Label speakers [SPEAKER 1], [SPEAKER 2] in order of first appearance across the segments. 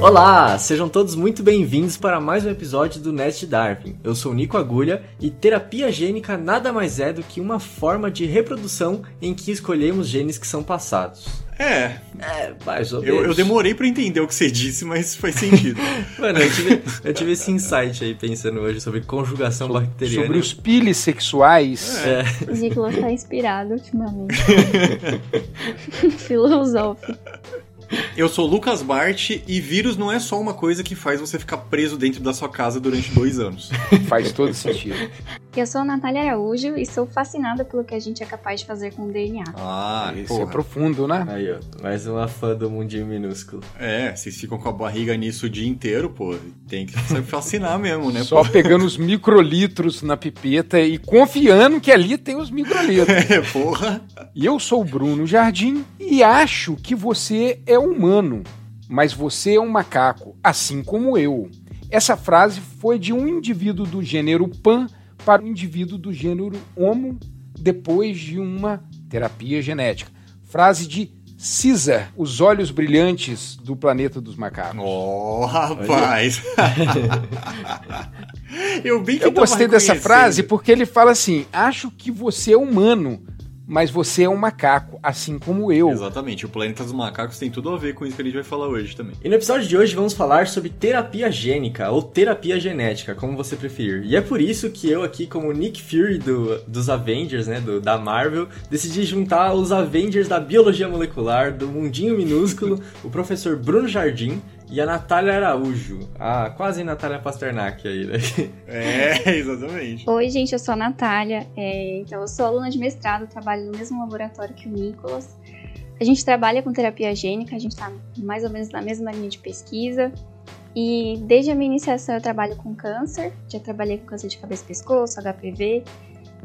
[SPEAKER 1] Olá, sejam todos muito bem-vindos para mais um episódio do Nest Darwin. Eu sou Nico Agulha e terapia gênica nada mais é do que uma forma de reprodução em que escolhemos genes que são passados.
[SPEAKER 2] É,
[SPEAKER 1] É, mais ou
[SPEAKER 2] eu,
[SPEAKER 1] menos.
[SPEAKER 2] eu demorei pra entender o que você disse, mas faz sentido.
[SPEAKER 1] Mano, eu tive, eu tive esse insight aí pensando hoje sobre conjugação bacteriana.
[SPEAKER 3] Sobre os piles sexuais.
[SPEAKER 1] É,
[SPEAKER 4] O Nicolas tá inspirado ultimamente. Filosófico.
[SPEAKER 2] Eu sou o Lucas Bart e vírus não é só uma coisa que faz você ficar preso dentro da sua casa durante dois anos.
[SPEAKER 3] Faz todo sentido.
[SPEAKER 4] Eu sou a Natália Araújo e sou fascinada pelo que a gente é capaz de fazer com o DNA.
[SPEAKER 2] Ah,
[SPEAKER 3] Isso é
[SPEAKER 2] porra.
[SPEAKER 3] profundo, né?
[SPEAKER 1] aí ó, mais uma fã do mundinho minúsculo.
[SPEAKER 2] É, vocês ficam com a barriga nisso o dia inteiro, pô. Tem que se fascinar mesmo, né?
[SPEAKER 3] Só
[SPEAKER 2] pô?
[SPEAKER 3] pegando os microlitros na pipeta e confiando que ali tem os microlitros.
[SPEAKER 2] É, porra.
[SPEAKER 3] E eu sou o Bruno Jardim e acho que você é humano, mas você é um macaco, assim como eu. Essa frase foi de um indivíduo do gênero Pan para um indivíduo do gênero Homo depois de uma terapia genética. Frase de Caesar, os olhos brilhantes do planeta dos macacos.
[SPEAKER 2] Oh, rapaz. eu bem que
[SPEAKER 3] Eu gostei dessa frase porque ele fala assim: acho que você é humano, mas você é um macaco, assim como eu.
[SPEAKER 2] Exatamente, o Planeta dos Macacos tem tudo a ver com isso que a gente vai falar hoje também.
[SPEAKER 1] E no episódio de hoje vamos falar sobre terapia gênica ou terapia genética, como você preferir. E é por isso que eu aqui, como Nick Fury do, dos Avengers, né, do, da Marvel, decidi juntar os Avengers da biologia molecular, do mundinho minúsculo, o professor Bruno Jardim e a Natália Araújo, a quase Natália Pasternak aí, né?
[SPEAKER 2] É, exatamente.
[SPEAKER 4] Oi, gente, eu sou a Natália. é, então, eu sou aluna de mestrado, trabalho no mesmo laboratório que o Nicolas. A gente trabalha com terapia gênica, a gente tá mais ou menos na mesma linha de pesquisa. E desde a minha iniciação eu trabalho com câncer, já trabalhei com câncer de cabeça e pescoço, HPV,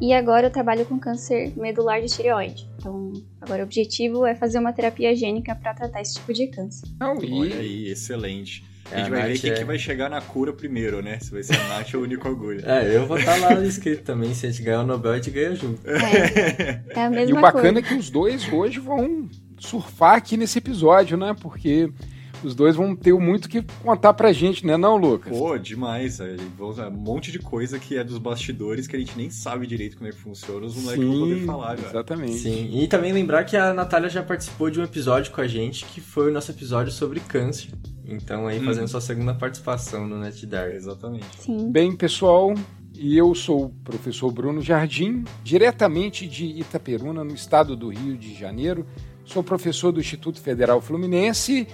[SPEAKER 4] e agora eu trabalho com câncer medular de tireoide. Então, agora o objetivo é fazer uma terapia gênica para tratar esse tipo de câncer.
[SPEAKER 3] Não, e-
[SPEAKER 2] Olha aí, excelente.
[SPEAKER 1] É,
[SPEAKER 2] a gente
[SPEAKER 1] a
[SPEAKER 2] vai ver
[SPEAKER 1] Nath
[SPEAKER 2] quem
[SPEAKER 1] é-
[SPEAKER 2] que vai chegar na cura primeiro, né? Se vai ser a Nath ou o Nico Agulha.
[SPEAKER 1] É, eu vou estar lá escrito também, se a gente ganhar o Nobel, a gente ganha junto.
[SPEAKER 4] É, é a
[SPEAKER 3] E
[SPEAKER 4] mesma
[SPEAKER 3] o bacana
[SPEAKER 4] coisa.
[SPEAKER 3] é que os dois hoje vão surfar aqui nesse episódio, né? Porque os dois vão ter muito que contar pra gente, né, não, Lucas?
[SPEAKER 2] Pô, demais. é, Um monte de coisa que é dos bastidores que a gente nem sabe direito como é que funciona. Os moleques vão poder falar, cara.
[SPEAKER 3] exatamente.
[SPEAKER 1] Sim, e também lembrar que a Natália já participou de um episódio com a gente, que foi o nosso episódio sobre câncer. Então aí fazendo
[SPEAKER 2] Uhum.
[SPEAKER 1] sua segunda participação no Net Dark.
[SPEAKER 2] Exatamente.
[SPEAKER 4] Sim.
[SPEAKER 3] Bem, pessoal, e eu sou o professor Bruno Jardim, diretamente de Itaperuna, no estado do Rio de Janeiro. Sou professor do Instituto Federal Fluminense.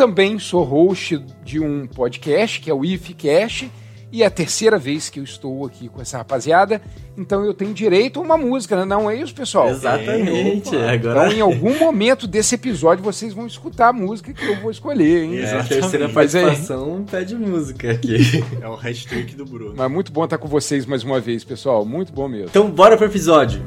[SPEAKER 3] Também sou host de um podcast, que é o IFCast. E é a terceira vez que eu estou aqui com essa rapaziada. Então eu tenho direito a uma música, né? não é isso, pessoal?
[SPEAKER 1] Exatamente.
[SPEAKER 2] opa.
[SPEAKER 1] Agora
[SPEAKER 3] Então, em algum momento desse episódio, vocês vão escutar a música que eu vou escolher, hein?
[SPEAKER 1] é, a
[SPEAKER 2] Exatamente.
[SPEAKER 1] terceira
[SPEAKER 3] Mas é-
[SPEAKER 1] participação pede música aqui.
[SPEAKER 2] É o hashtag do Bruno.
[SPEAKER 3] Mas muito bom estar com vocês mais uma vez, pessoal. Muito bom mesmo.
[SPEAKER 1] Então bora pro episódio.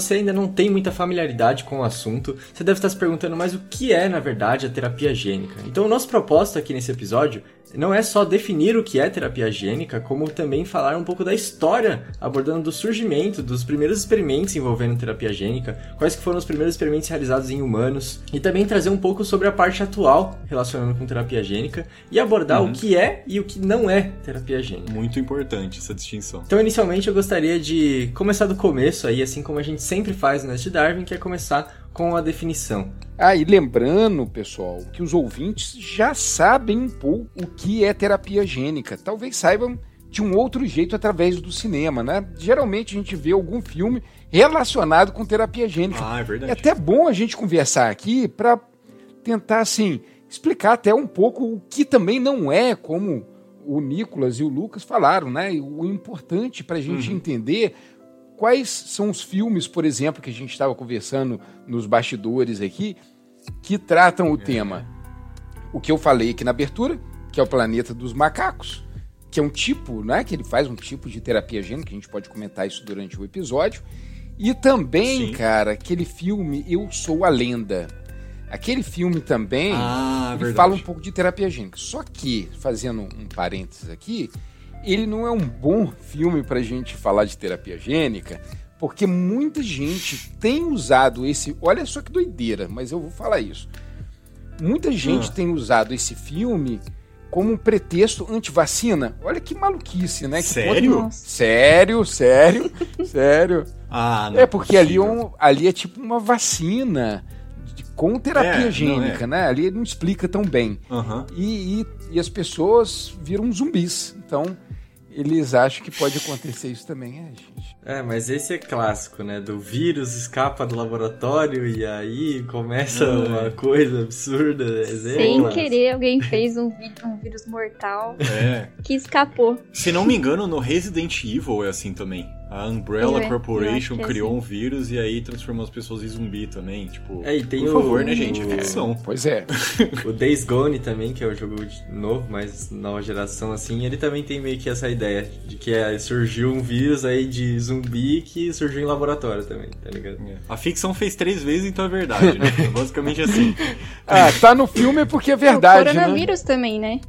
[SPEAKER 1] Você ainda não tem muita familiaridade com o assunto, você deve estar se perguntando, mas o que é, na verdade, a terapia gênica? Então, o nosso propósito aqui nesse episódio não é só definir o que é terapia gênica, como também falar um pouco da história, abordando do surgimento dos primeiros experimentos envolvendo terapia gênica, quais que foram os primeiros experimentos realizados em humanos, e também trazer um pouco sobre a parte atual relacionando com terapia gênica e abordar o que é e o que não é terapia gênica.
[SPEAKER 2] Muito importante essa distinção.
[SPEAKER 1] Então, inicialmente, eu gostaria de começar do começo aí, assim como a gente sempre faz no Nest Darwin, que é começar com a definição.
[SPEAKER 3] Ah, e lembrando, pessoal, que os ouvintes já sabem um pouco o que é terapia gênica. Talvez saibam de um outro jeito através do cinema, né? Geralmente a gente vê algum filme relacionado com terapia gênica.
[SPEAKER 2] Ah, é
[SPEAKER 3] É
[SPEAKER 2] verdade.
[SPEAKER 3] até bom a gente conversar aqui para tentar, assim, explicar até um pouco o que também não é, como o Nicolas e o Lucas falaram, né? O importante para a gente
[SPEAKER 2] Uhum.
[SPEAKER 3] entender quais são os filmes, por exemplo, que a gente estava conversando nos bastidores aqui, que tratam o é. tema. O que eu falei aqui na abertura, que é o Planeta dos Macacos, que é um tipo, né, que ele faz um tipo de terapia gênica, a gente pode comentar isso durante o episódio. E também, Sim. cara, aquele filme Eu Sou a Lenda. Aquele filme também ah, fala um pouco de terapia gênica. Só que, fazendo um parênteses aqui, ele não é um bom filme para a gente falar de terapia gênica, porque muita gente tem usado esse. Olha só que doideira, mas eu vou falar isso. Muita gente ah. tem usado esse filme como um pretexto anti-vacina. Olha que maluquice, né? Que
[SPEAKER 2] sério?
[SPEAKER 3] Sério, sério, sério.
[SPEAKER 2] Ah,
[SPEAKER 3] não é porque é ali, um, ali é tipo uma vacina com terapia é, gênica, é. né? Ali ele não explica tão bem.
[SPEAKER 2] Uhum.
[SPEAKER 3] E, e, e, as pessoas viram zumbis. Então, eles acham que pode acontecer isso também, é, gente.
[SPEAKER 1] É, mas esse é clássico, né? Do vírus escapa do laboratório e aí começa é. uma coisa absurda. É
[SPEAKER 4] Sem querer, alguém fez um, um vírus mortal
[SPEAKER 2] é.
[SPEAKER 4] que escapou.
[SPEAKER 2] Se não me engano, no Resident Evil é assim também. A Umbrella é, Corporation criou assim. um vírus e aí transformou as pessoas em zumbi também. Tipo,
[SPEAKER 1] é, por
[SPEAKER 2] o... favor, né, gente? É ficção.
[SPEAKER 3] Pois é.
[SPEAKER 1] o Days Gone também, que é o jogo novo, mas nova geração, assim, ele também tem meio que essa ideia de que é, surgiu um vírus aí de zumbi que surgiu em laboratório também, tá ligado? É.
[SPEAKER 2] A ficção fez três vezes, então é verdade, né? Basicamente assim.
[SPEAKER 3] ah, tá no filme porque é verdade,
[SPEAKER 4] é, o coronavírus
[SPEAKER 3] né?
[SPEAKER 4] também, né?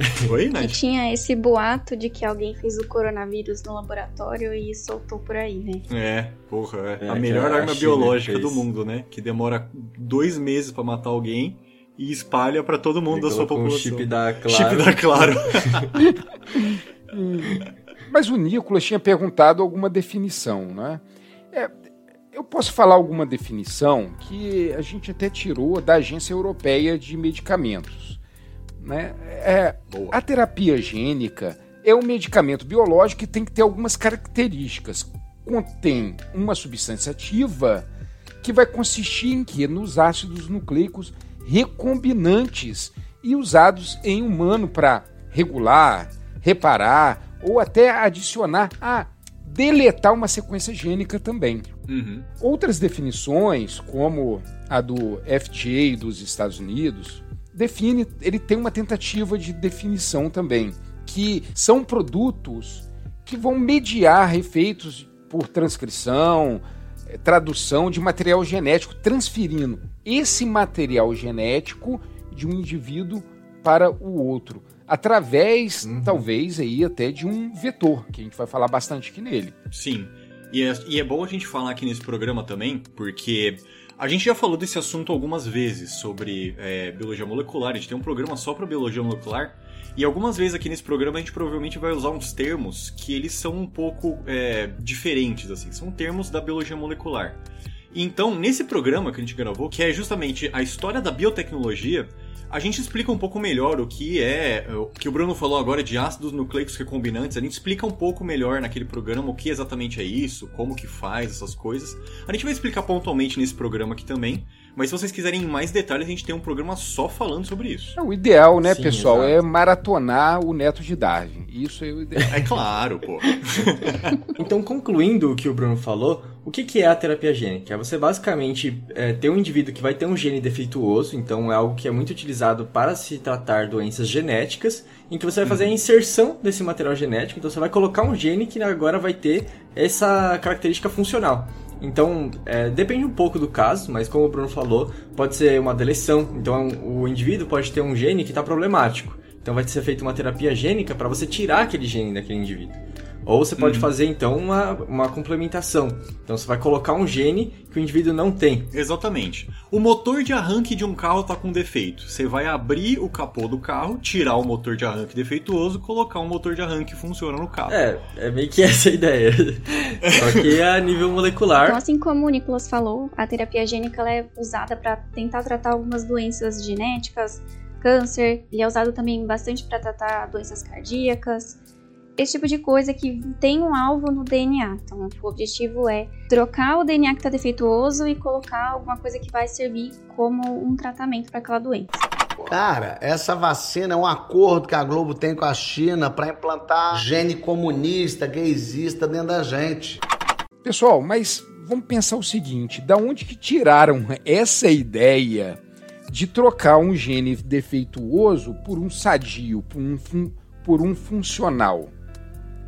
[SPEAKER 2] Oi, Nath?
[SPEAKER 4] Que tinha esse boato de que alguém fez o coronavírus no laboratório e soltou por aí, né?
[SPEAKER 2] É, porra, é. é a melhor arma biológica do mundo, né? Que demora dois meses para matar alguém e espalha para todo mundo Ele da sua população.
[SPEAKER 1] Um chip da Claro.
[SPEAKER 2] Chip da Claro.
[SPEAKER 3] Mas o Nicolas tinha perguntado alguma definição, né? É, eu posso falar alguma definição que a gente até tirou da Agência Europeia de Medicamentos. Né? É, a terapia gênica é um medicamento biológico que tem que ter algumas características. Contém uma substância ativa que vai consistir em que? Nos ácidos nucleicos recombinantes e usados em humano para regular, reparar ou até adicionar a deletar uma sequência gênica também.
[SPEAKER 2] Uhum.
[SPEAKER 3] Outras definições, como a do FDA dos Estados Unidos, define, ele tem uma tentativa de definição também, que são produtos que vão mediar efeitos por transcrição, eh, tradução de material genético, transferindo esse material genético de um indivíduo para o outro, através, uhum. talvez, aí até de um vetor, que a gente vai falar bastante aqui nele.
[SPEAKER 2] Sim. E é, e é bom a gente falar aqui nesse programa também, porque a gente já falou desse assunto algumas vezes sobre é, biologia molecular. A gente tem um programa só para biologia molecular. E algumas vezes aqui nesse programa a gente provavelmente vai usar uns termos que eles são um pouco é, diferentes, assim. São termos da biologia molecular. Então, nesse programa que a gente gravou, que é justamente a história da biotecnologia, a gente explica um pouco melhor o que é, o que o Bruno falou agora de ácidos nucleicos recombinantes, a gente explica um pouco melhor naquele programa o que exatamente é isso, como que faz essas coisas. A gente vai explicar pontualmente nesse programa aqui também, mas se vocês quiserem mais detalhes, a gente tem um programa só falando sobre isso.
[SPEAKER 3] É, o ideal, né, Sim, pessoal, exato. é maratonar o Neto de Darwin. Isso é o ideal.
[SPEAKER 2] É claro, pô.
[SPEAKER 1] então, concluindo o que o Bruno falou, o que, que é a terapia gênica? É você basicamente é, ter um indivíduo que vai ter um gene defeituoso, então é algo que é muito utilizado para se tratar doenças genéticas, em que você vai fazer a uhum. inserção desse material genético, então você vai colocar um gene que agora vai ter essa característica funcional. Então, é, depende um pouco do caso, mas como o Bruno falou, pode ser uma deleção. Então, o indivíduo pode ter um gene que está problemático. Então, vai ser feita uma terapia gênica para você tirar aquele gene daquele indivíduo. Ou você pode uhum. fazer então uma, uma complementação. Então você vai colocar um gene que o indivíduo não tem.
[SPEAKER 2] Exatamente. O motor de arranque de um carro está com defeito. Você vai abrir o capô do carro, tirar o motor de arranque defeituoso, colocar um motor de arranque que funciona no carro.
[SPEAKER 1] É, é meio que essa a ideia. Só que é a nível molecular.
[SPEAKER 4] Então, assim como o Nicolas falou, a terapia gênica é usada para tentar tratar algumas doenças genéticas, câncer. Ele é usado também bastante para tratar doenças cardíacas esse tipo de coisa que tem um alvo no DNA. Então, o objetivo é trocar o DNA que está defeituoso e colocar alguma coisa que vai servir como um tratamento para aquela doença.
[SPEAKER 5] Cara, essa vacina é um acordo que a Globo tem com a China para implantar gene comunista, gaysista dentro da gente.
[SPEAKER 3] Pessoal, mas vamos pensar o seguinte: da onde que tiraram essa ideia de trocar um gene defeituoso por um sadio, por um, por um funcional?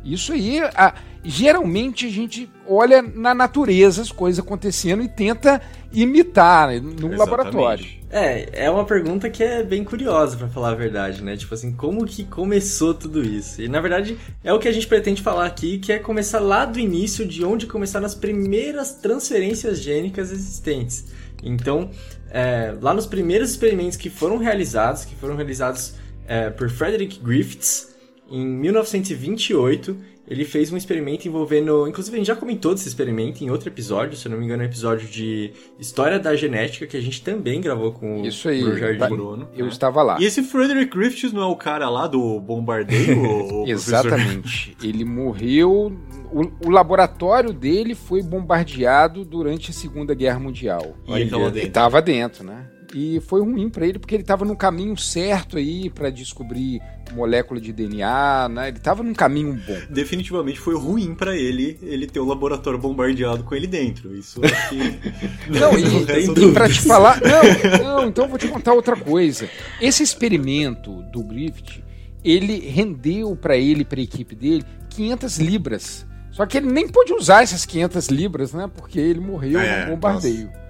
[SPEAKER 3] Isso aí, a, geralmente a gente olha na natureza as coisas acontecendo e tenta imitar né, no Exatamente. laboratório.
[SPEAKER 1] É, é uma pergunta que é bem curiosa, para falar a verdade, né? Tipo assim, como que começou tudo isso? E na verdade é o que a gente pretende falar aqui, que é começar lá do início, de onde começaram as primeiras transferências gênicas existentes. Então, é, lá nos primeiros experimentos que foram realizados, que foram realizados é, por Frederick Griffiths em 1928, ele fez um experimento envolvendo. Inclusive, a gente já comentou desse experimento em outro episódio, se eu não me engano, é um episódio de História da Genética, que a gente também gravou com
[SPEAKER 3] Isso aí,
[SPEAKER 1] o Jardim Bruno.
[SPEAKER 3] Eu né? estava lá.
[SPEAKER 2] E esse Frederick Griffiths não é o cara lá do bombardeio?
[SPEAKER 3] Exatamente. Ele morreu. O, o, laboratório dele foi bombardeado durante a Segunda Guerra Mundial.
[SPEAKER 2] E ele estava dentro.
[SPEAKER 3] Estava dentro, né? E foi ruim para ele porque ele estava no caminho certo aí para descobrir molécula de DNA, né? Ele estava num caminho bom.
[SPEAKER 2] Definitivamente foi ruim para ele ele ter o laboratório bombardeado com ele dentro. Isso que
[SPEAKER 3] Não, e, e, para te falar, não, não, então eu vou te contar outra coisa. Esse experimento do Griffith, ele rendeu para ele, para a equipe dele, 500 libras. Só que ele nem pôde usar essas 500 libras, né? Porque ele morreu é, no bombardeio. Nossa.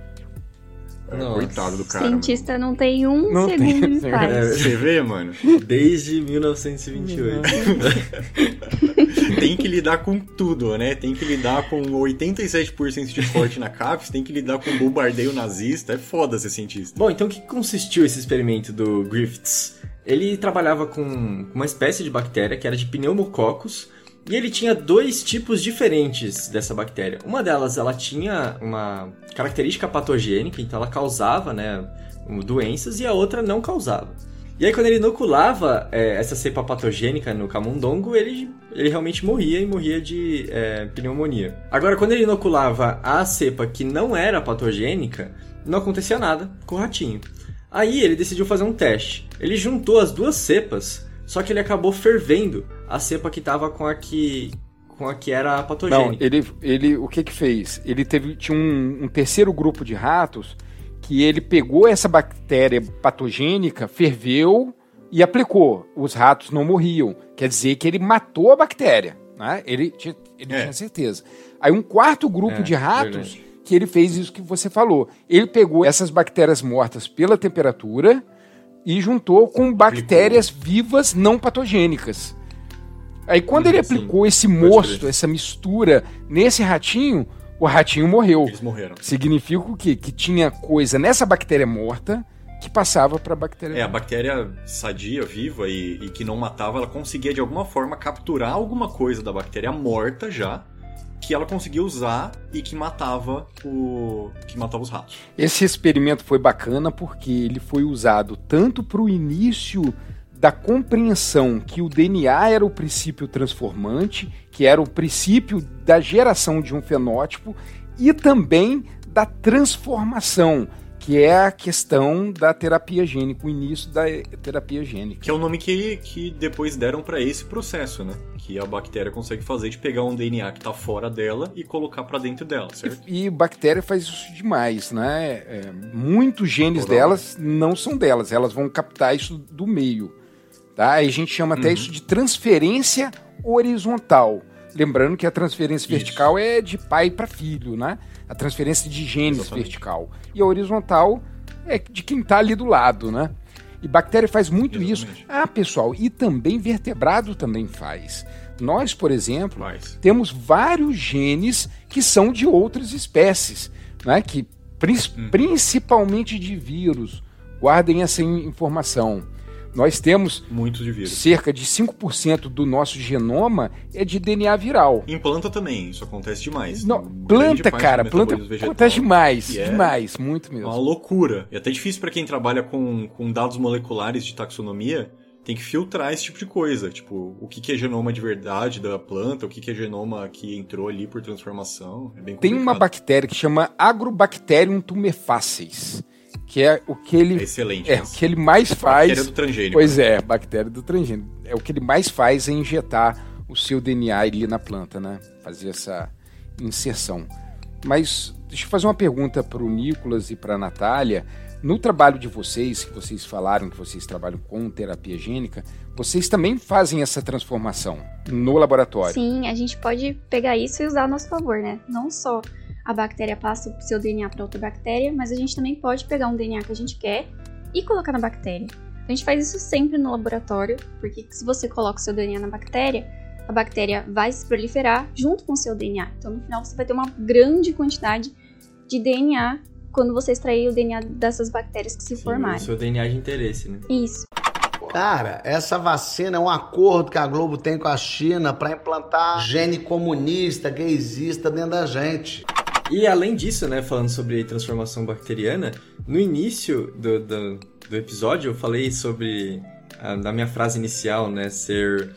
[SPEAKER 2] Nossa. Coitado do cara.
[SPEAKER 4] Cientista mano. não tem um não segundo tem, de paz. É,
[SPEAKER 2] você vê, mano?
[SPEAKER 1] Desde 1928.
[SPEAKER 2] tem que lidar com tudo, né? Tem que lidar com 87% de corte na CAPES, tem que lidar com bombardeio nazista. É foda ser cientista.
[SPEAKER 1] Bom, então o que consistiu esse experimento do Griffiths? Ele trabalhava com uma espécie de bactéria que era de pneumococcus, e ele tinha dois tipos diferentes dessa bactéria. Uma delas, ela tinha uma característica patogênica, então ela causava, né, doenças, e a outra não causava. E aí, quando ele inoculava é, essa cepa patogênica no camundongo, ele, ele realmente morria e morria de é, pneumonia. Agora, quando ele inoculava a cepa que não era patogênica, não acontecia nada com o ratinho. Aí ele decidiu fazer um teste. Ele juntou as duas cepas só que ele acabou fervendo a cepa que tava com a que com a que era patogênica.
[SPEAKER 3] Não, ele, ele o que que fez? Ele teve tinha um, um terceiro grupo de ratos que ele pegou essa bactéria patogênica, ferveu e aplicou. Os ratos não morriam. Quer dizer que ele matou a bactéria. Né? Ele, tinha, ele é. tinha certeza. Aí um quarto grupo é, de ratos verdade. que ele fez isso que você falou. Ele pegou essas bactérias mortas pela temperatura e juntou com bactérias vivas não patogênicas. Aí quando ele aplicou esse mosto, essa mistura nesse ratinho, o ratinho morreu.
[SPEAKER 2] Eles morreram.
[SPEAKER 3] Significa o quê? Que tinha coisa nessa bactéria morta que passava para a bactéria.
[SPEAKER 2] É, a bactéria sadia, viva e, e, que não matava, ela conseguia de alguma forma capturar alguma coisa da bactéria morta já que ela conseguia usar e que matava o que matava os ratos.
[SPEAKER 3] Esse experimento foi bacana porque ele foi usado tanto para o início da compreensão que o DNA era o princípio transformante, que era o princípio da geração de um fenótipo e também da transformação, que é a questão da terapia gênica, o início da terapia gênica.
[SPEAKER 2] Que é o nome que, que depois deram para esse processo, né? Que a bactéria consegue fazer de pegar um DNA que está fora dela e colocar para dentro dela, certo?
[SPEAKER 3] E, e bactéria faz isso demais, né? É, muitos genes delas não são delas, elas vão captar isso do meio, tá? A gente chama até uhum. isso de transferência horizontal. Lembrando que a transferência isso. vertical é de pai para filho, né? a transferência de genes Exatamente. vertical. E a horizontal é de quem está ali do lado, né? E bactéria faz muito Exatamente. isso. Ah, pessoal, e também vertebrado também faz. Nós, por exemplo, temos vários genes que são de outras espécies, né? que hum. principalmente de vírus. Guardem essa informação. Nós temos
[SPEAKER 2] Muito de vírus.
[SPEAKER 3] cerca de 5% do nosso genoma é de DNA viral.
[SPEAKER 2] Em planta também, isso acontece demais.
[SPEAKER 3] Não, planta, cara, planta acontece demais, é demais, muito mesmo.
[SPEAKER 2] Uma loucura. É até difícil para quem trabalha com, com dados moleculares de taxonomia, tem que filtrar esse tipo de coisa. Tipo, o que, que é genoma de verdade da planta, o que, que é genoma que entrou ali por transformação. É bem
[SPEAKER 3] Tem uma bactéria que chama Agrobacterium tumefacies que é o que ele
[SPEAKER 2] é excelente.
[SPEAKER 3] É o que ele mais faz.
[SPEAKER 2] Bactéria do transgênico.
[SPEAKER 3] Pois é, bactéria do transgênico. É o que ele mais faz é injetar o seu DNA ali na planta, né? Fazer essa inserção. Mas deixa eu fazer uma pergunta para o Nicolas e para a Natália. No trabalho de vocês, que vocês falaram que vocês trabalham com terapia gênica, vocês também fazem essa transformação no laboratório?
[SPEAKER 4] Sim, a gente pode pegar isso e usar a nosso favor, né? Não só a bactéria passa o seu DNA para outra bactéria, mas a gente também pode pegar um DNA que a gente quer e colocar na bactéria. A gente faz isso sempre no laboratório, porque se você coloca o seu DNA na bactéria, a bactéria vai se proliferar junto com o seu DNA. Então, no final, você vai ter uma grande quantidade de DNA quando você extrair o DNA dessas bactérias que se
[SPEAKER 1] Sim,
[SPEAKER 4] formarem.
[SPEAKER 1] O seu DNA de interesse, né?
[SPEAKER 4] Isso.
[SPEAKER 5] Cara, essa vacina é um acordo que a Globo tem com a China para implantar gene comunista, gaysista dentro da gente.
[SPEAKER 1] E além disso, né, falando sobre transformação bacteriana, no início do, do, do episódio eu falei sobre, a, na minha frase inicial, né, ser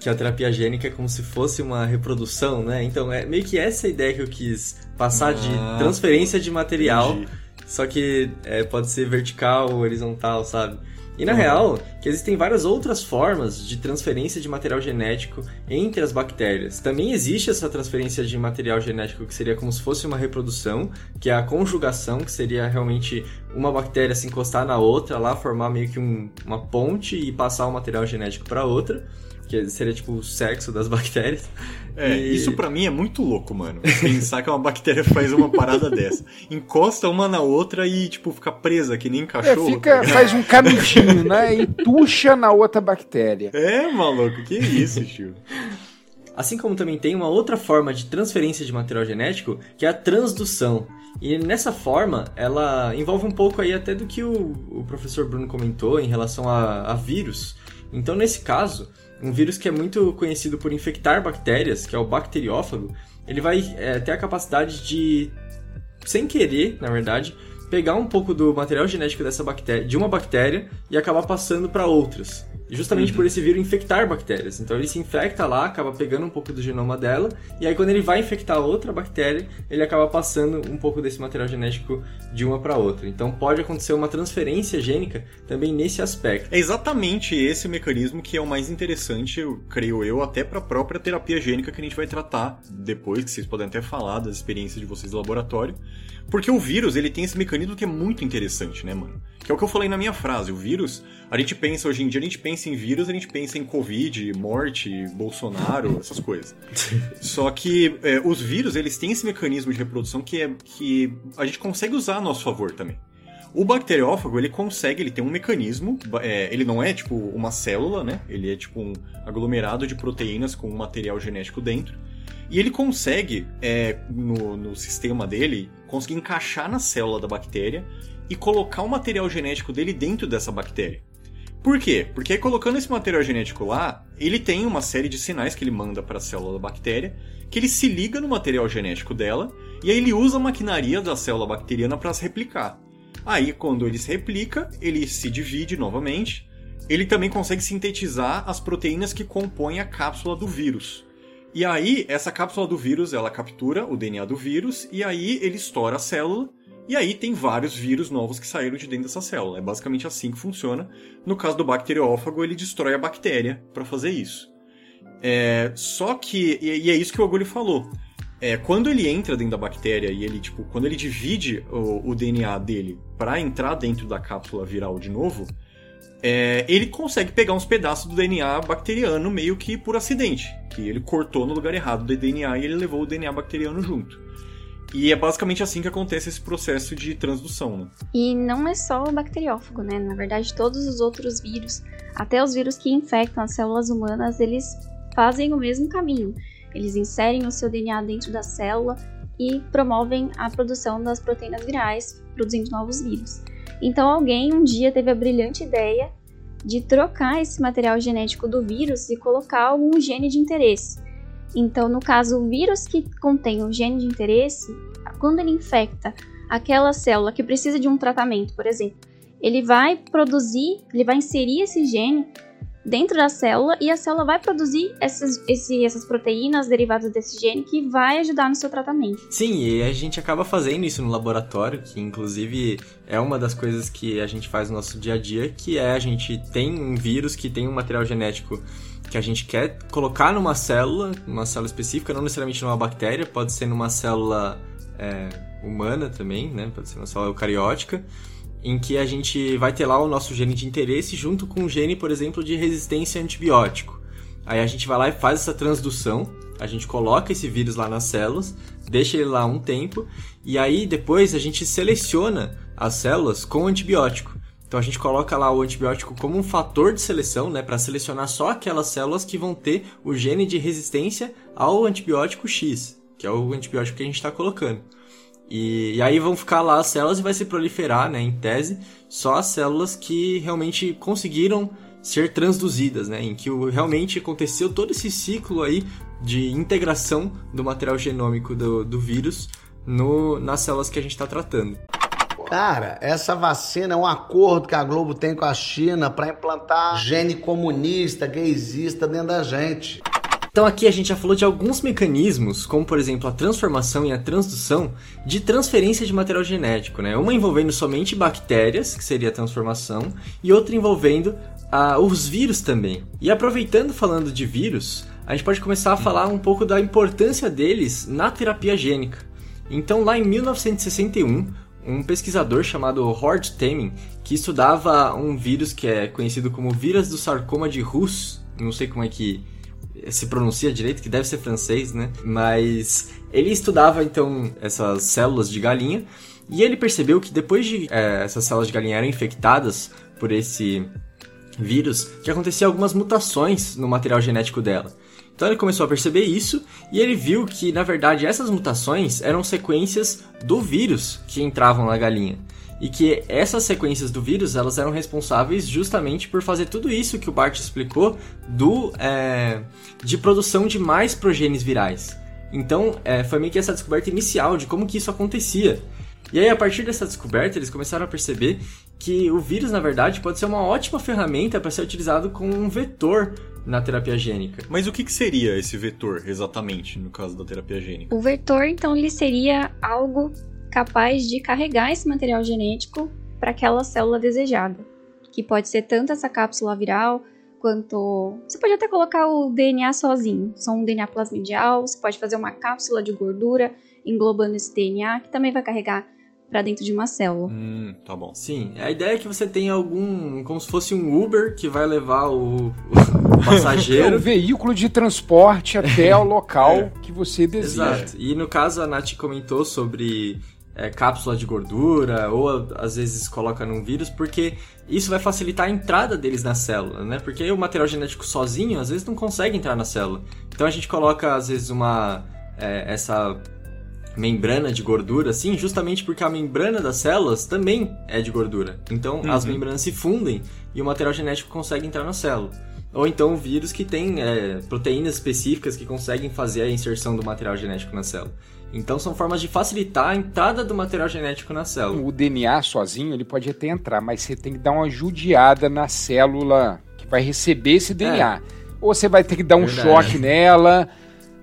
[SPEAKER 1] que a terapia gênica é como se fosse uma reprodução, né? Então é meio que essa ideia que eu quis passar de
[SPEAKER 2] Ah,
[SPEAKER 1] transferência de material,
[SPEAKER 2] Entendi.
[SPEAKER 1] só que é, pode ser vertical ou horizontal, sabe? E na
[SPEAKER 2] Uhum.
[SPEAKER 1] real, que existem várias outras formas de transferência de material genético entre as bactérias. Também existe essa transferência de material genético que seria como se fosse uma reprodução, que é a conjugação, que seria realmente uma bactéria se encostar na outra, lá formar meio que um- uma ponte e passar o material genético para outra, que seria tipo o sexo das bactérias.
[SPEAKER 2] É,
[SPEAKER 1] E-
[SPEAKER 2] isso pra mim é muito louco, mano. Pensar que uma bactéria faz uma parada dessa. Encosta uma na outra e, tipo, fica presa, que nem
[SPEAKER 3] É,
[SPEAKER 2] cachorro.
[SPEAKER 3] fica,
[SPEAKER 2] tá ligado?
[SPEAKER 3] faz um canudinho, né? E tuxa na outra bactéria.
[SPEAKER 2] É, maluco, que isso, tio.
[SPEAKER 1] Assim como também tem uma outra forma de transferência de material genético, que é a transdução. E nessa forma, ela envolve um pouco aí até do que o, o professor Bruno comentou em relação a, a vírus. Então, nesse caso, um vírus que é muito conhecido por infectar bactérias, que é o bacteriófago, ele vai é, ter a capacidade de, sem querer, na verdade, pegar um pouco do material genético dessa bactéria, de uma bactéria e acabar passando para outras. Justamente por esse vírus infectar bactérias. Então ele se infecta lá, acaba pegando um pouco do genoma dela, e aí quando ele vai infectar outra bactéria, ele acaba passando um pouco desse material genético de uma para outra. Então pode acontecer uma transferência gênica também nesse aspecto.
[SPEAKER 2] É exatamente esse mecanismo que é o mais interessante, eu creio eu, até pra própria terapia gênica que a gente vai tratar depois, que vocês podem até falar das experiências de vocês no laboratório. Porque o vírus, ele tem esse mecanismo que é muito interessante, né, mano? Que é o que eu falei na minha frase. O vírus, a gente pensa, hoje em dia, a gente pensa em vírus, a gente pensa em Covid, morte, Bolsonaro, essas coisas. Só que é, os vírus, eles têm esse mecanismo de reprodução que, é, que a gente consegue usar a nosso favor também. O bacteriófago, ele consegue, ele tem um mecanismo, é, ele não é tipo uma célula, né? Ele é tipo um aglomerado de proteínas com um material genético dentro. E ele consegue, é, no, no sistema dele, conseguir encaixar na célula da bactéria e colocar o material genético dele dentro dessa bactéria. Por quê? Porque colocando esse material genético lá, ele tem uma série de sinais que ele manda para a célula da bactéria, que ele se liga no material genético dela, e aí ele usa a maquinaria da célula bacteriana para se replicar. Aí, quando ele se replica, ele se divide novamente. Ele também consegue sintetizar as proteínas que compõem a cápsula do vírus. E aí, essa cápsula do vírus, ela captura o DNA do vírus, e aí ele estoura a célula, e aí tem vários vírus novos que saíram de dentro dessa célula. É basicamente assim que funciona. No caso do bacteriófago, ele destrói a bactéria para fazer isso. É, só que, e, é isso que o Agulho falou. É, quando ele entra dentro da bactéria e ele, tipo, quando ele divide o, o DNA dele para entrar dentro da cápsula viral de novo, é, ele consegue pegar uns pedaços do DNA bacteriano meio que por acidente. Que ele cortou no lugar errado do DNA e ele levou o DNA bacteriano junto. E é basicamente assim que acontece esse processo de transdução, né?
[SPEAKER 4] E não é só o bacteriófago, né? Na verdade, todos os outros vírus, até os vírus que infectam as células humanas, eles fazem o mesmo caminho. Eles inserem o seu DNA dentro da célula e promovem a produção das proteínas virais, produzindo novos vírus. Então, alguém um dia teve a brilhante ideia de trocar esse material genético do vírus e colocar algum gene de interesse. Então, no caso, o vírus que contém o gene de interesse, quando ele infecta aquela célula que precisa de um tratamento, por exemplo, ele vai produzir, ele vai inserir esse gene dentro da célula e a célula vai produzir essas, esse, essas proteínas derivadas desse gene que vai ajudar no seu tratamento.
[SPEAKER 1] Sim, e a gente acaba fazendo isso no laboratório, que inclusive é uma das coisas que a gente faz no nosso dia a dia, que é a gente tem um vírus que tem um material genético que a gente quer colocar numa célula, numa célula específica, não necessariamente numa bactéria, pode ser numa célula é, humana também, né? Pode ser uma célula eucariótica, em que a gente vai ter lá o nosso gene de interesse junto com o gene, por exemplo, de resistência a antibiótico. Aí a gente vai lá e faz essa transdução, a gente coloca esse vírus lá nas células, deixa ele lá um tempo, e aí depois a gente seleciona as células com antibiótico. Então a gente coloca lá o antibiótico como um fator de seleção, né, para selecionar só aquelas células que vão ter o gene de resistência ao antibiótico X, que é o antibiótico que a gente está colocando. E, e, aí vão ficar lá as células e vai se proliferar, né, em tese, só as células que realmente conseguiram ser transduzidas, né, em que realmente aconteceu todo esse ciclo aí de integração do material genômico do, do vírus no, nas células que a gente está tratando.
[SPEAKER 5] Cara, essa vacina é um acordo que a Globo tem com a China para implantar gene comunista, gaysista dentro da gente.
[SPEAKER 1] Então aqui a gente já falou de alguns mecanismos, como por exemplo a transformação e a transdução de transferência de material genético, né? Uma envolvendo somente bactérias, que seria a transformação, e outra envolvendo ah, os vírus também. E aproveitando falando de vírus, a gente pode começar a falar um pouco da importância deles na terapia gênica. Então lá em 1961, um pesquisador chamado Howard Temin, que estudava um vírus que é conhecido como vírus do sarcoma de Rous, não sei como é que se pronuncia direito, que deve ser francês, né? Mas ele estudava então essas células de galinha e ele percebeu que depois de é, essas células de galinha eram infectadas por esse vírus, que acontecia algumas mutações no material genético dela. Então ele começou a perceber isso e ele viu que, na verdade, essas mutações eram sequências do vírus que entravam na galinha. E que essas sequências do vírus elas eram responsáveis justamente por fazer tudo isso que o Bart explicou do é, de produção de mais progenes virais. Então é, foi meio que essa descoberta inicial de como que isso acontecia. E aí, a partir dessa descoberta, eles começaram a perceber que o vírus, na verdade, pode ser uma ótima ferramenta para ser utilizado como um vetor na terapia gênica.
[SPEAKER 2] Mas o que, que seria esse vetor exatamente no caso da terapia gênica?
[SPEAKER 4] O vetor, então, ele seria algo capaz de carregar esse material genético para aquela célula desejada, que pode ser tanto essa cápsula viral quanto você pode até colocar o DNA sozinho, só um DNA plasmidial, você pode fazer uma cápsula de gordura englobando esse DNA que também vai carregar para dentro de uma célula.
[SPEAKER 2] Hum, tá bom.
[SPEAKER 1] Sim, a ideia é que você tenha algum, como se fosse um Uber que vai levar o, o passageiro.
[SPEAKER 3] é um veículo de transporte até o local é. que você deseja.
[SPEAKER 1] Exato. E no caso a Nath comentou sobre é, cápsula de gordura ou às vezes coloca num vírus porque isso vai facilitar a entrada deles na célula, né? Porque o material genético sozinho às vezes não consegue entrar na célula. Então a gente coloca às vezes uma é, essa membrana de gordura, sim, justamente porque a membrana das células também é de gordura. Então uhum. as membranas se fundem e o material genético consegue entrar na célula. Ou então o vírus que tem é, proteínas específicas que conseguem fazer a inserção do material genético na célula. Então são formas de facilitar a entrada do material genético na célula.
[SPEAKER 3] O DNA sozinho ele pode até entrar, mas você tem que dar uma judiada na célula que vai receber esse DNA. É. Ou você vai ter que dar um Verdade. choque nela,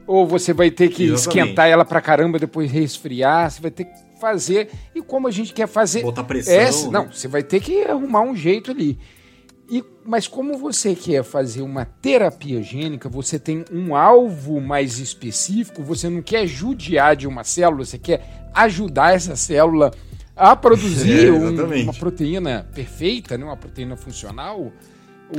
[SPEAKER 3] ou você vai ter que Exatamente. esquentar ela pra caramba, depois resfriar, você vai ter que fazer. E como a gente quer fazer.
[SPEAKER 2] Botar pressão.
[SPEAKER 3] É, não, você vai ter que arrumar um jeito ali. E, mas como você quer fazer uma terapia gênica, você tem um alvo mais específico, você não quer judiar de uma célula, você quer ajudar essa célula a produzir é, um, uma proteína perfeita, né, uma proteína funcional.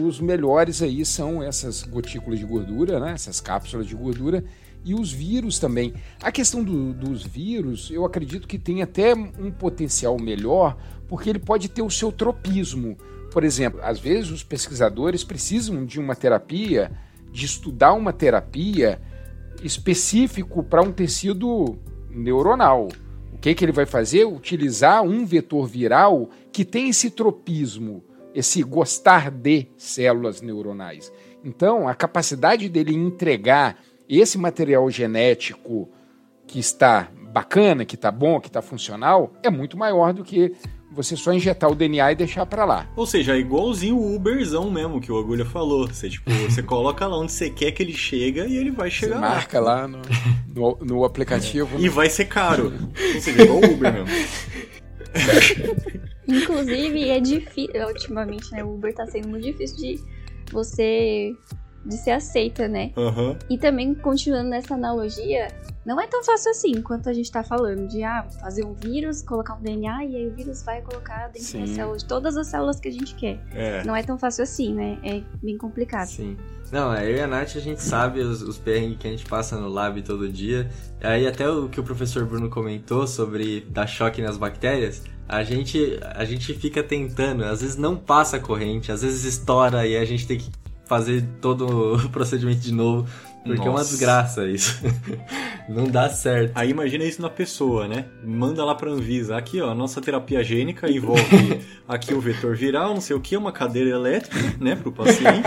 [SPEAKER 3] Os melhores aí são essas gotículas de gordura, né, essas cápsulas de gordura, e os vírus também. A questão do, dos vírus, eu acredito que tem até um potencial melhor, porque ele pode ter o seu tropismo. Por exemplo, às vezes os pesquisadores precisam de uma terapia, de estudar uma terapia específico para um tecido neuronal. O que, que ele vai fazer? Utilizar um vetor viral que tem esse tropismo, esse gostar de células neuronais. Então, a capacidade dele entregar esse material genético que está bacana, que está bom, que está funcional, é muito maior do que você só injetar o DNA e deixar para lá.
[SPEAKER 2] Ou seja, é igualzinho o Uberzão mesmo que o Agulha falou. Você, tipo, você coloca lá onde você quer que ele chega e ele vai chegar
[SPEAKER 3] você lá. marca lá no, no, no aplicativo.
[SPEAKER 2] É. E vai ser caro. Ou seja, é igual o Uber mesmo.
[SPEAKER 4] Inclusive, é difícil. Ultimamente, né? O Uber tá sendo muito difícil de você de ser aceita, né?
[SPEAKER 2] Aham.
[SPEAKER 4] E também, continuando nessa analogia, não é tão fácil assim quanto a gente tá falando de ah, fazer um vírus, colocar um DNA e aí o vírus vai colocar dentro
[SPEAKER 3] Sim.
[SPEAKER 4] da célula de todas as células que a gente quer.
[SPEAKER 2] É.
[SPEAKER 4] Não é tão fácil assim, né? É bem complicado.
[SPEAKER 1] Sim. Não, é, eu e a Nath, a gente sabe os, os perrengues que a gente passa no lab todo dia. Aí até o que o professor Bruno comentou sobre dar choque nas bactérias, a gente, a gente fica tentando, às vezes não passa a corrente, às vezes estoura e a gente tem que fazer todo o procedimento de novo, porque é uma
[SPEAKER 2] Nossa.
[SPEAKER 1] desgraça isso. não dá certo.
[SPEAKER 2] Aí imagina isso na pessoa, né? Manda lá pra Anvisa. Aqui, ó, a nossa terapia gênica envolve aqui o vetor viral, não sei o que, uma cadeira elétrica, né, pro paciente.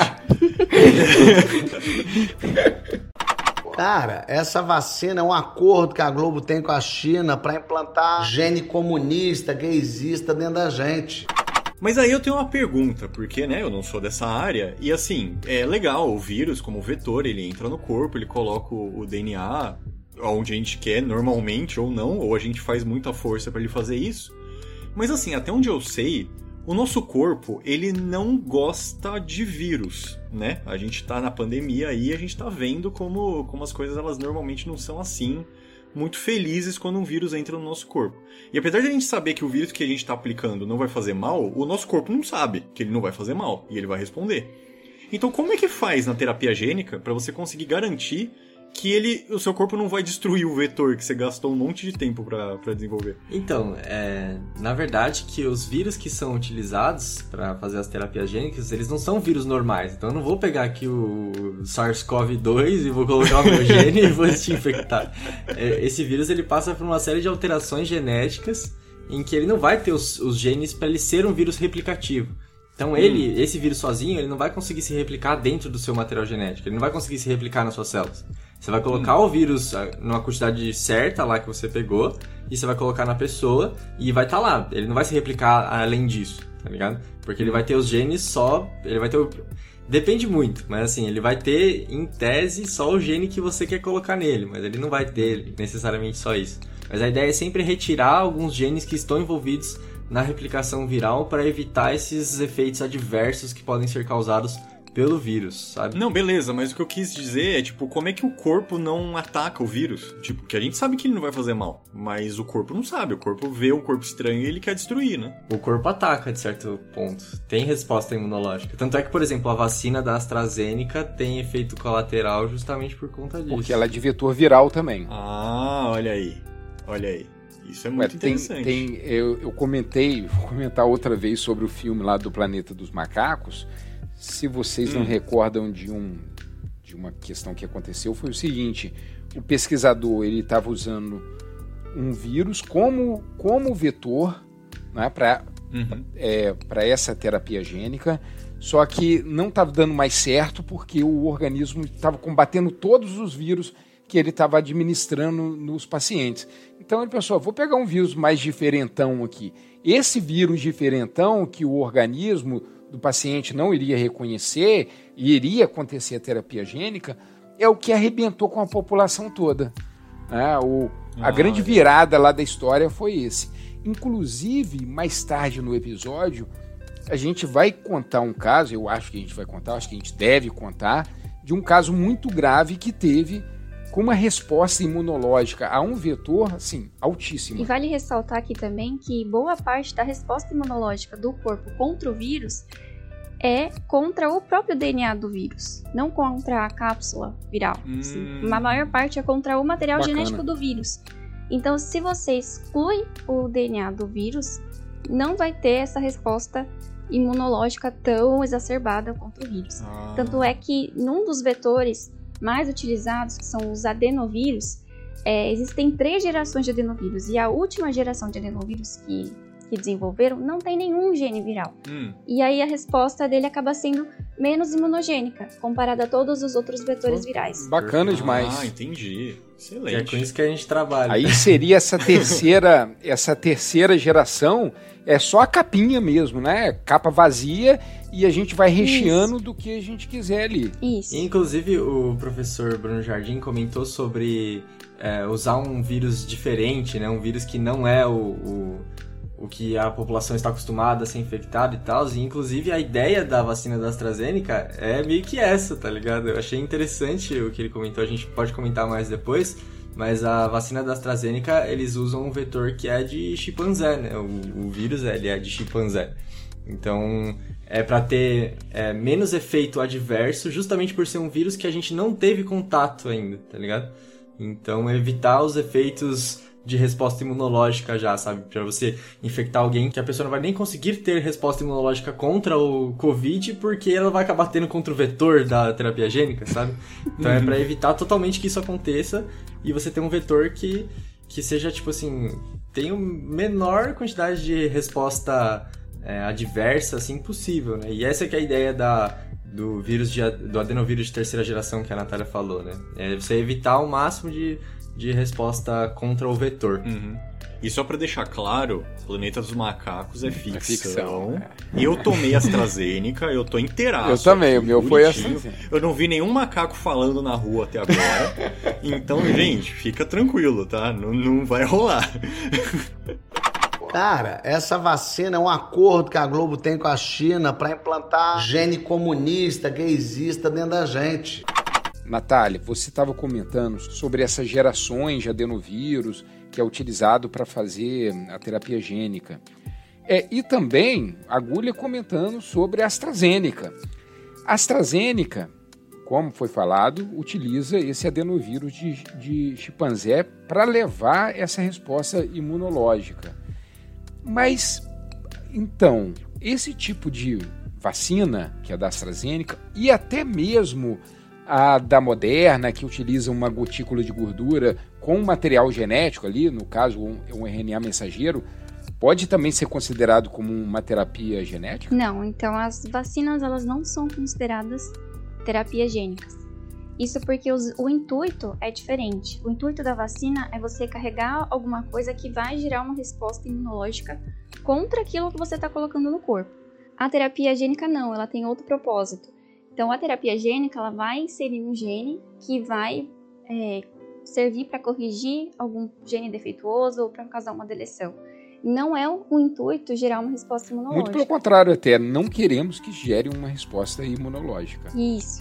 [SPEAKER 5] Cara, essa vacina é um acordo que a Globo tem com a China pra implantar gene comunista, gaysista dentro da gente.
[SPEAKER 2] Mas aí eu tenho uma pergunta, porque, né, eu não sou dessa área, e assim, é legal, o vírus, como vetor, ele entra no corpo, ele coloca o DNA onde a gente quer, normalmente ou não, ou a gente faz muita força pra ele fazer isso. Mas assim, até onde eu sei, o nosso corpo, ele não gosta de vírus, né? A gente tá na pandemia aí, a gente tá vendo como, como as coisas elas normalmente não são assim, muito felizes quando um vírus entra no nosso corpo. E apesar de a gente saber que o vírus que a gente tá aplicando não vai fazer mal, o nosso corpo não sabe que ele não vai fazer mal e ele vai responder. Então, como é que faz na terapia gênica para você conseguir garantir que ele, o seu corpo não vai destruir o vetor que você gastou um monte de tempo pra pra desenvolver?
[SPEAKER 1] Então, é, na verdade que os vírus que são utilizados para fazer as terapias gênicas, eles não são vírus normais. Então eu não vou pegar aqui o SARS-CoV-2 e vou colocar o meu gene e vou te infectar. É, esse vírus ele passa por uma série de alterações genéticas em que ele não vai ter os, os genes para ele ser um vírus replicativo. Então ele, esse vírus sozinho, ele não vai conseguir se replicar dentro do seu material genético. Ele não vai conseguir se replicar nas suas células. Você vai colocar o vírus ah, numa quantidade certa lá que você pegou e você vai colocar na pessoa e vai estar lá. Ele não vai se replicar além disso, tá ligado? Porque ele vai ter os genes só, ele vai ter o Depende muito, mas assim, ele vai ter em tese só o gene que você quer colocar nele, mas ele não vai ter necessariamente só isso. Mas a ideia é sempre retirar alguns genes que estão envolvidos na replicação viral para evitar esses efeitos adversos que podem ser causados pelo vírus, sabe?
[SPEAKER 2] Não, beleza, mas o que eu quis dizer é, tipo, como é que o corpo não ataca o vírus? Tipo, que a gente sabe que ele não vai fazer mal, mas o corpo não sabe. O corpo vê um corpo estranho e ele quer destruir, né?
[SPEAKER 1] O corpo ataca de certo ponto. Tem resposta imunológica. Tanto é que, por exemplo, a vacina da AstraZeneca tem efeito colateral justamente por conta disso.
[SPEAKER 3] Porque ela é de vetor viral também.
[SPEAKER 2] Ah, olha aí. Olha aí. Isso é
[SPEAKER 3] Ué,
[SPEAKER 2] muito
[SPEAKER 3] tem,
[SPEAKER 2] interessante.
[SPEAKER 3] tem- eu, eu comentei, vou comentar outra vez sobre o filme lá do Planeta dos Macacos. Se vocês não
[SPEAKER 2] Hum.
[SPEAKER 3] recordam de um de uma questão que aconteceu, foi o seguinte: o pesquisador ele estava usando um vírus como como vetor, né, para
[SPEAKER 2] Uhum.
[SPEAKER 3] é, para essa terapia gênica, só que não estava dando mais certo porque o organismo estava combatendo todos os vírus que ele estava administrando nos pacientes. Então ele pensou: vou pegar um vírus mais diferentão aqui. Esse vírus diferentão que o organismo do paciente não iria reconhecer e iria acontecer a terapia gênica é o que arrebentou com a população toda. né? O, a
[SPEAKER 2] Ah,
[SPEAKER 3] grande virada lá da história foi esse. Inclusive, mais tarde no episódio, a gente vai contar um caso, eu acho que a gente vai contar, acho que a gente deve contar, de um caso muito grave que teve com uma resposta imunológica a um vetor, assim, altíssima.
[SPEAKER 4] E vale ressaltar aqui também que boa parte da resposta imunológica do corpo contra o vírus é contra o próprio DNA do vírus, não contra a cápsula viral. assim.
[SPEAKER 2] Hum.
[SPEAKER 4] A maior parte é contra o material
[SPEAKER 3] Bacana.
[SPEAKER 4] genético do vírus. Então, se você exclui o DNA do vírus, não vai ter essa resposta imunológica tão exacerbada contra o vírus.
[SPEAKER 2] Ah.
[SPEAKER 4] Tanto é que num dos vetores mais utilizados, que são os adenovírus, é, existem três gerações de adenovírus. E a última geração de adenovírus que, que desenvolveram não tem nenhum gene viral.
[SPEAKER 2] Hum.
[SPEAKER 4] E aí a resposta dele acaba sendo menos imunogênica, comparada a todos os outros vetores virais.
[SPEAKER 3] Bacana
[SPEAKER 2] Ah,
[SPEAKER 3] demais.
[SPEAKER 2] entendi.
[SPEAKER 1] E é
[SPEAKER 2] Excelente.
[SPEAKER 1] com isso que a gente trabalha.
[SPEAKER 3] Aí seria essa terceira, essa terceira geração, é só a capinha mesmo, né? Capa vazia e a gente vai recheando do que a gente quiser ali.
[SPEAKER 4] Isso.
[SPEAKER 1] E, Inclusive, o professor Bruno Jardim comentou sobre é, usar um vírus diferente, né? Um vírus que não é o, o, o que a população está acostumada a ser infectada e tal. E inclusive a ideia da vacina da AstraZeneca é meio que essa, tá ligado? Eu achei interessante o que ele comentou, a gente pode comentar mais depois. Mas a vacina da AstraZeneca, eles usam um vetor que é de chimpanzé, né? O, o vírus ele é de chimpanzé. Então, é para ter é, menos efeito adverso, justamente por ser um vírus que a gente não teve contato ainda, tá ligado? Então, evitar os efeitos de resposta imunológica já, sabe? Para você infectar alguém que a pessoa não vai nem conseguir ter resposta imunológica contra o Covid, porque ela vai acabar tendo contra o vetor da terapia gênica, sabe? Então é para evitar totalmente que isso aconteça e você ter um vetor que, que seja, tipo assim, tenha menor quantidade de resposta é, adversa, assim, possível, né? E essa é que é a ideia da, do vírus de, do adenovírus de terceira geração que a Natália falou, né? É você evitar o máximo de de resposta contra o vetor.
[SPEAKER 2] Uhum. E só para deixar claro, Planeta dos Macacos é ficção. É ficção
[SPEAKER 3] é.
[SPEAKER 2] Eu tomei AstraZeneca, eu tô inteiraço.
[SPEAKER 3] Eu também, o meu foi AstraZeneca.
[SPEAKER 2] Eu não vi nenhum macaco falando na rua até agora. então, gente, fica tranquilo, tá? Não, não vai rolar.
[SPEAKER 5] Cara, essa vacina é um acordo que a Globo tem com a China para implantar gene comunista, gaysista dentro da gente.
[SPEAKER 3] Natália, você estava comentando sobre essas gerações de adenovírus que é utilizado para fazer a terapia gênica. É, e também agulha comentando sobre a AstraZeneca. A AstraZeneca, como foi falado, utiliza esse adenovírus de, de chimpanzé para levar essa resposta imunológica. Mas, então, esse tipo de vacina, que é da AstraZeneca, e até mesmo a da Moderna, que utiliza uma gotícula de gordura com material genético ali, no caso um, um RNA mensageiro, pode também ser considerado como uma terapia genética?
[SPEAKER 4] Não, então as vacinas elas não são consideradas terapias gênicas. Isso porque os, o intuito é diferente. O intuito da vacina é você carregar alguma coisa que vai gerar uma resposta imunológica contra aquilo que você está colocando no corpo. A terapia gênica não, ela tem outro propósito. Então, a terapia gênica ela vai inserir um gene que vai é, servir para corrigir algum gene defeituoso ou para causar uma deleção. Não é o, o, intuito gerar uma resposta imunológica.
[SPEAKER 3] Muito pelo contrário, até não queremos que gere uma resposta imunológica.
[SPEAKER 4] Isso.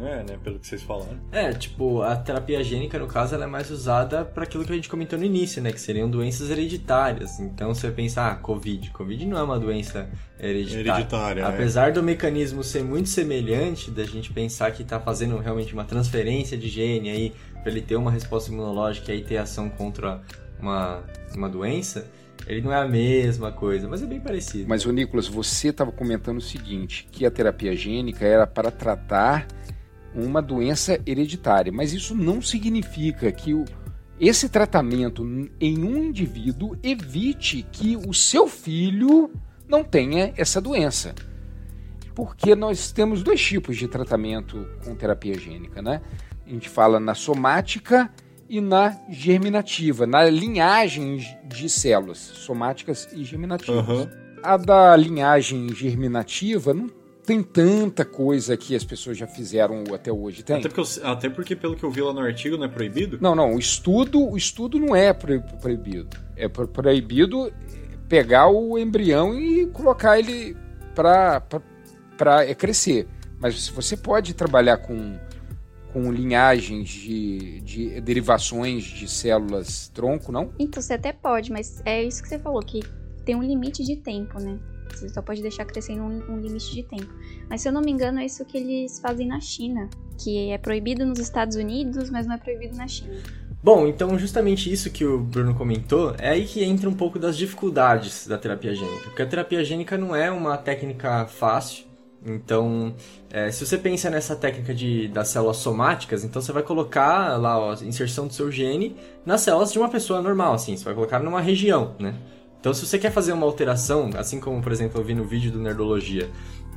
[SPEAKER 2] É, né? Pelo que vocês falaram.
[SPEAKER 1] É, tipo, a terapia gênica, no caso, ela é mais usada para aquilo que a gente comentou no início, né? Que seriam doenças hereditárias. Então, você pensa, ah, Covid. Covid não é uma doença hereditária. hereditária é. Apesar é. do mecanismo ser muito semelhante, da gente pensar que tá fazendo realmente uma transferência de gene aí, para ele ter uma resposta imunológica e aí ter ação contra uma, uma doença, ele não é a mesma coisa, mas é bem parecido.
[SPEAKER 3] Mas, o Nicolas, você estava comentando o seguinte, que a terapia gênica era para tratar uma doença hereditária, mas isso não significa que o, esse tratamento em um indivíduo evite que o seu filho não tenha essa doença. Porque nós temos dois tipos de tratamento com terapia gênica, né? A gente fala na somática e na germinativa, na linhagem de células somáticas e germinativas. Uhum. A da linhagem germinativa não tem tanta coisa que as pessoas já fizeram até hoje, tem?
[SPEAKER 2] Até porque, eu, até porque, pelo que eu vi lá no artigo, não é proibido?
[SPEAKER 3] Não, não, o estudo, o estudo não é proibido. É proibido pegar o embrião e colocar ele para é crescer. Mas você pode trabalhar com, com linhagens de, de derivações de células tronco, não?
[SPEAKER 4] Então, você até pode, mas é isso que você falou, que tem um limite de tempo, né? Você só pode deixar crescendo um, um limite de tempo. Mas se eu não me engano, é isso que eles fazem na China, que é proibido nos Estados Unidos, mas não é proibido na China.
[SPEAKER 1] Bom, então justamente isso que o Bruno comentou é aí que entra um pouco das dificuldades da terapia gênica. Porque a terapia gênica não é uma técnica fácil. Então, é, se você pensa nessa técnica de, das células somáticas, então você vai colocar lá ó, a inserção do seu gene nas células de uma pessoa normal, assim. Você vai colocar numa região, né? Então, se você quer fazer uma alteração, assim como, por exemplo, eu vi no vídeo do Nerdologia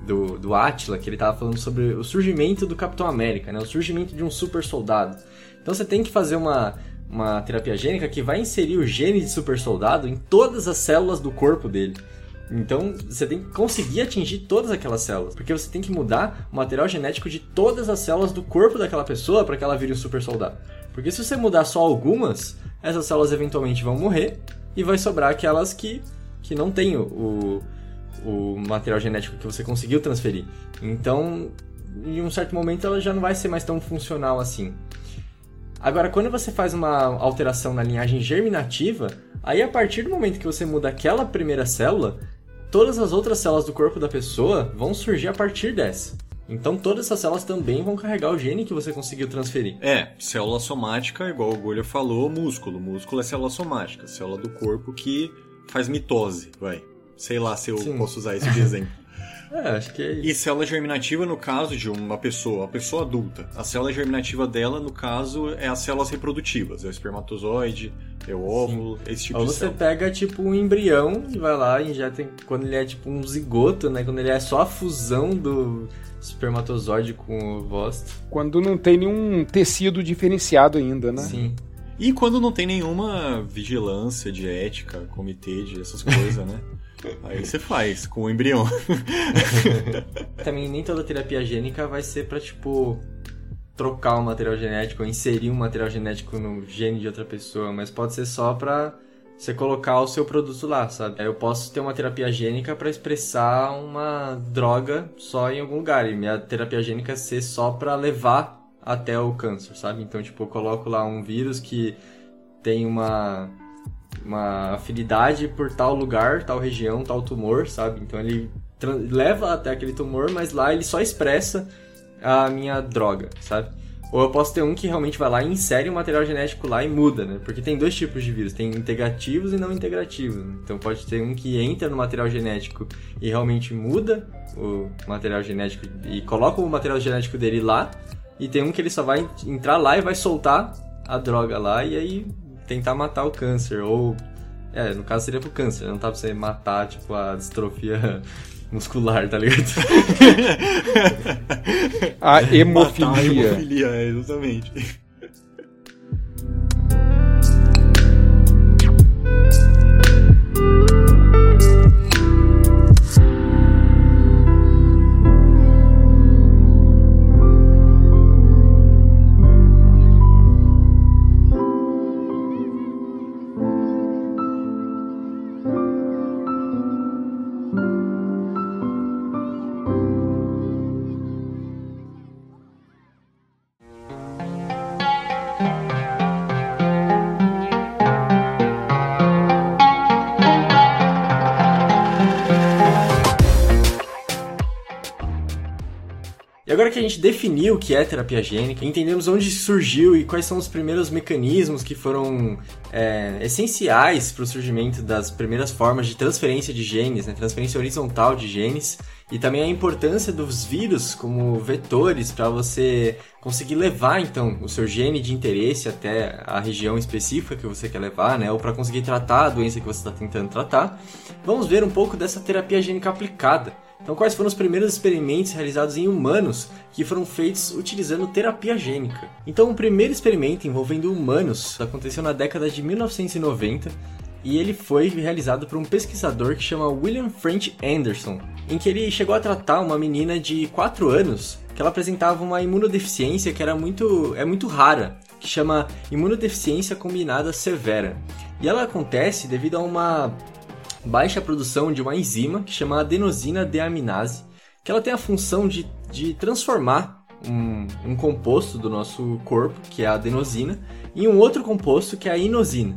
[SPEAKER 1] do, do Atila, que ele estava falando sobre o surgimento do Capitão América, né? o surgimento de um super soldado. Então, você tem que fazer uma, uma terapia gênica que vai inserir o gene de super soldado em todas as células do corpo dele. Então, você tem que conseguir atingir todas aquelas células, porque você tem que mudar o material genético de todas as células do corpo daquela pessoa para que ela vire um super soldado. Porque se você mudar só algumas, essas células eventualmente vão morrer e vai sobrar aquelas que que não tem o, o material genético que você conseguiu transferir. Então, em um certo momento, ela já não vai ser mais tão funcional assim. Agora, quando você faz uma alteração na linhagem germinativa, aí a partir do momento que você muda aquela primeira célula, todas as outras células do corpo da pessoa vão surgir a partir dessa. Então todas essas células também vão carregar o gene que você conseguiu transferir.
[SPEAKER 2] É, célula somática, igual o Golha falou, músculo. Músculo é célula somática, célula do corpo que faz mitose, vai. Sei lá se eu Sim. posso usar esse de exemplo.
[SPEAKER 1] É, acho que é isso.
[SPEAKER 2] E célula germinativa, no caso de uma pessoa, uma pessoa adulta, a célula germinativa dela, no caso, é as células reprodutivas, é o espermatozoide, é o óvulo, Sim. esse tipo
[SPEAKER 1] Ou
[SPEAKER 2] de
[SPEAKER 1] você
[SPEAKER 2] célula.
[SPEAKER 1] pega, tipo, um embrião e vai lá e injeta quando ele é, tipo, um zigoto, né? Quando ele é só a fusão do espermatozoide com o ovástro.
[SPEAKER 3] Quando não tem nenhum tecido diferenciado ainda, né?
[SPEAKER 1] Sim.
[SPEAKER 2] E quando não tem nenhuma vigilância de ética, comitê de essas coisas, né? Aí você faz com o embrião.
[SPEAKER 1] Também nem toda terapia gênica vai ser pra, tipo, trocar o um material genético ou inserir um material genético no gene de outra pessoa, mas pode ser só pra você colocar o seu produto lá, sabe? Eu posso ter uma terapia gênica para expressar uma droga só em algum lugar, e minha terapia gênica ser só para levar até o câncer, sabe? Então, tipo, eu coloco lá um vírus que tem uma uma afinidade por tal lugar, tal região, tal tumor, sabe? Então ele leva até aquele tumor, mas lá ele só expressa a minha droga, sabe? Ou eu posso ter um que realmente vai lá e insere o um material genético lá e muda, né? Porque tem dois tipos de vírus, tem integrativos e não integrativos. Né? Então pode ter um que entra no material genético e realmente muda o material genético e coloca o material genético dele lá, e tem um que ele só vai entrar lá e vai soltar a droga lá e aí tentar matar o câncer. Ou. É, no caso seria pro câncer, não tá pra você matar, tipo, a distrofia muscular, tá ligado?
[SPEAKER 3] a hemofilia. Matar a
[SPEAKER 2] hemofilia, é, exatamente.
[SPEAKER 1] Gente definiu o que é terapia gênica, entendemos onde surgiu e quais são os primeiros mecanismos que foram é, essenciais para o surgimento das primeiras formas de transferência de genes, né, transferência horizontal de genes, e também a importância dos vírus como vetores para você conseguir levar então o seu gene de interesse até a região específica que você quer levar, né, ou para conseguir tratar a doença que você está tentando tratar. Vamos ver um pouco dessa terapia gênica aplicada. Então, quais foram os primeiros experimentos realizados em humanos que foram feitos utilizando terapia gênica? Então, o primeiro experimento envolvendo humanos aconteceu na década de 1990 e ele foi realizado por um pesquisador que chama William French Anderson, em que ele chegou a tratar uma menina de 4 anos que ela apresentava uma imunodeficiência que era muito, é muito rara, que chama imunodeficiência combinada severa. E ela acontece devido a uma baixa produção de uma enzima que chama adenosina deaminase, que ela tem a função de, de transformar um, um composto do nosso corpo, que é a adenosina, em um outro composto, que é a inosina.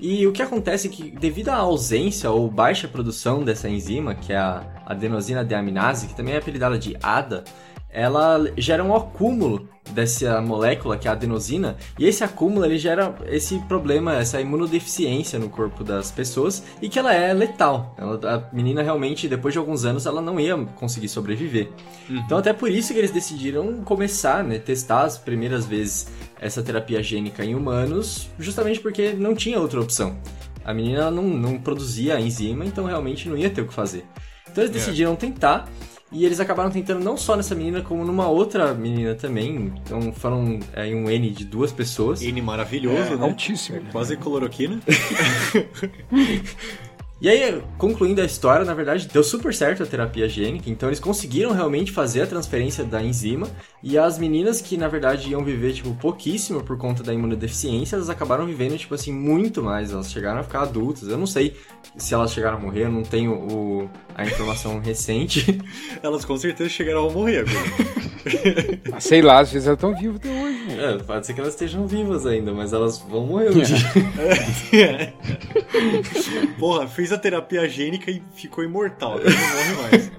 [SPEAKER 1] E o que acontece é que, devido à ausência ou baixa produção dessa enzima, que é a adenosina deaminase, que também é apelidada de ADA, ela gera um acúmulo dessa molécula, que é a adenosina, e esse acúmulo ele gera esse problema, essa imunodeficiência no corpo das pessoas e que ela é letal. Ela, a menina realmente, depois de alguns anos, ela não ia conseguir sobreviver. Uhum. Então, até por isso que eles decidiram começar, né, testar as primeiras vezes essa terapia gênica em humanos, justamente porque não tinha outra opção. A menina não, não produzia a enzima, então realmente não ia ter o que fazer. Então eles é. decidiram tentar e eles acabaram tentando não só nessa menina, como numa outra menina também. Então foram é, um N de duas pessoas.
[SPEAKER 2] N maravilhoso, é, né?
[SPEAKER 3] Altíssimo. É,
[SPEAKER 2] quase cloroquina.
[SPEAKER 1] E aí, concluindo a história, na verdade, deu super certo a terapia gênica, então eles conseguiram realmente fazer a transferência da enzima, e as meninas que, na verdade, iam viver, tipo, pouquíssimo por conta da imunodeficiência, elas acabaram vivendo, tipo assim, muito mais, elas chegaram a ficar adultas, eu não sei se elas chegaram a morrer, eu não tenho o, a informação recente.
[SPEAKER 2] Elas com certeza chegaram a morrer agora.
[SPEAKER 3] ah, sei lá, às vezes elas estão vivas até hoje. Mano.
[SPEAKER 1] É, pode ser que elas estejam vivas ainda, mas elas vão morrer um dia.
[SPEAKER 2] É. Porra, fez a terapia gênica e ficou imortal, agora não morre mais.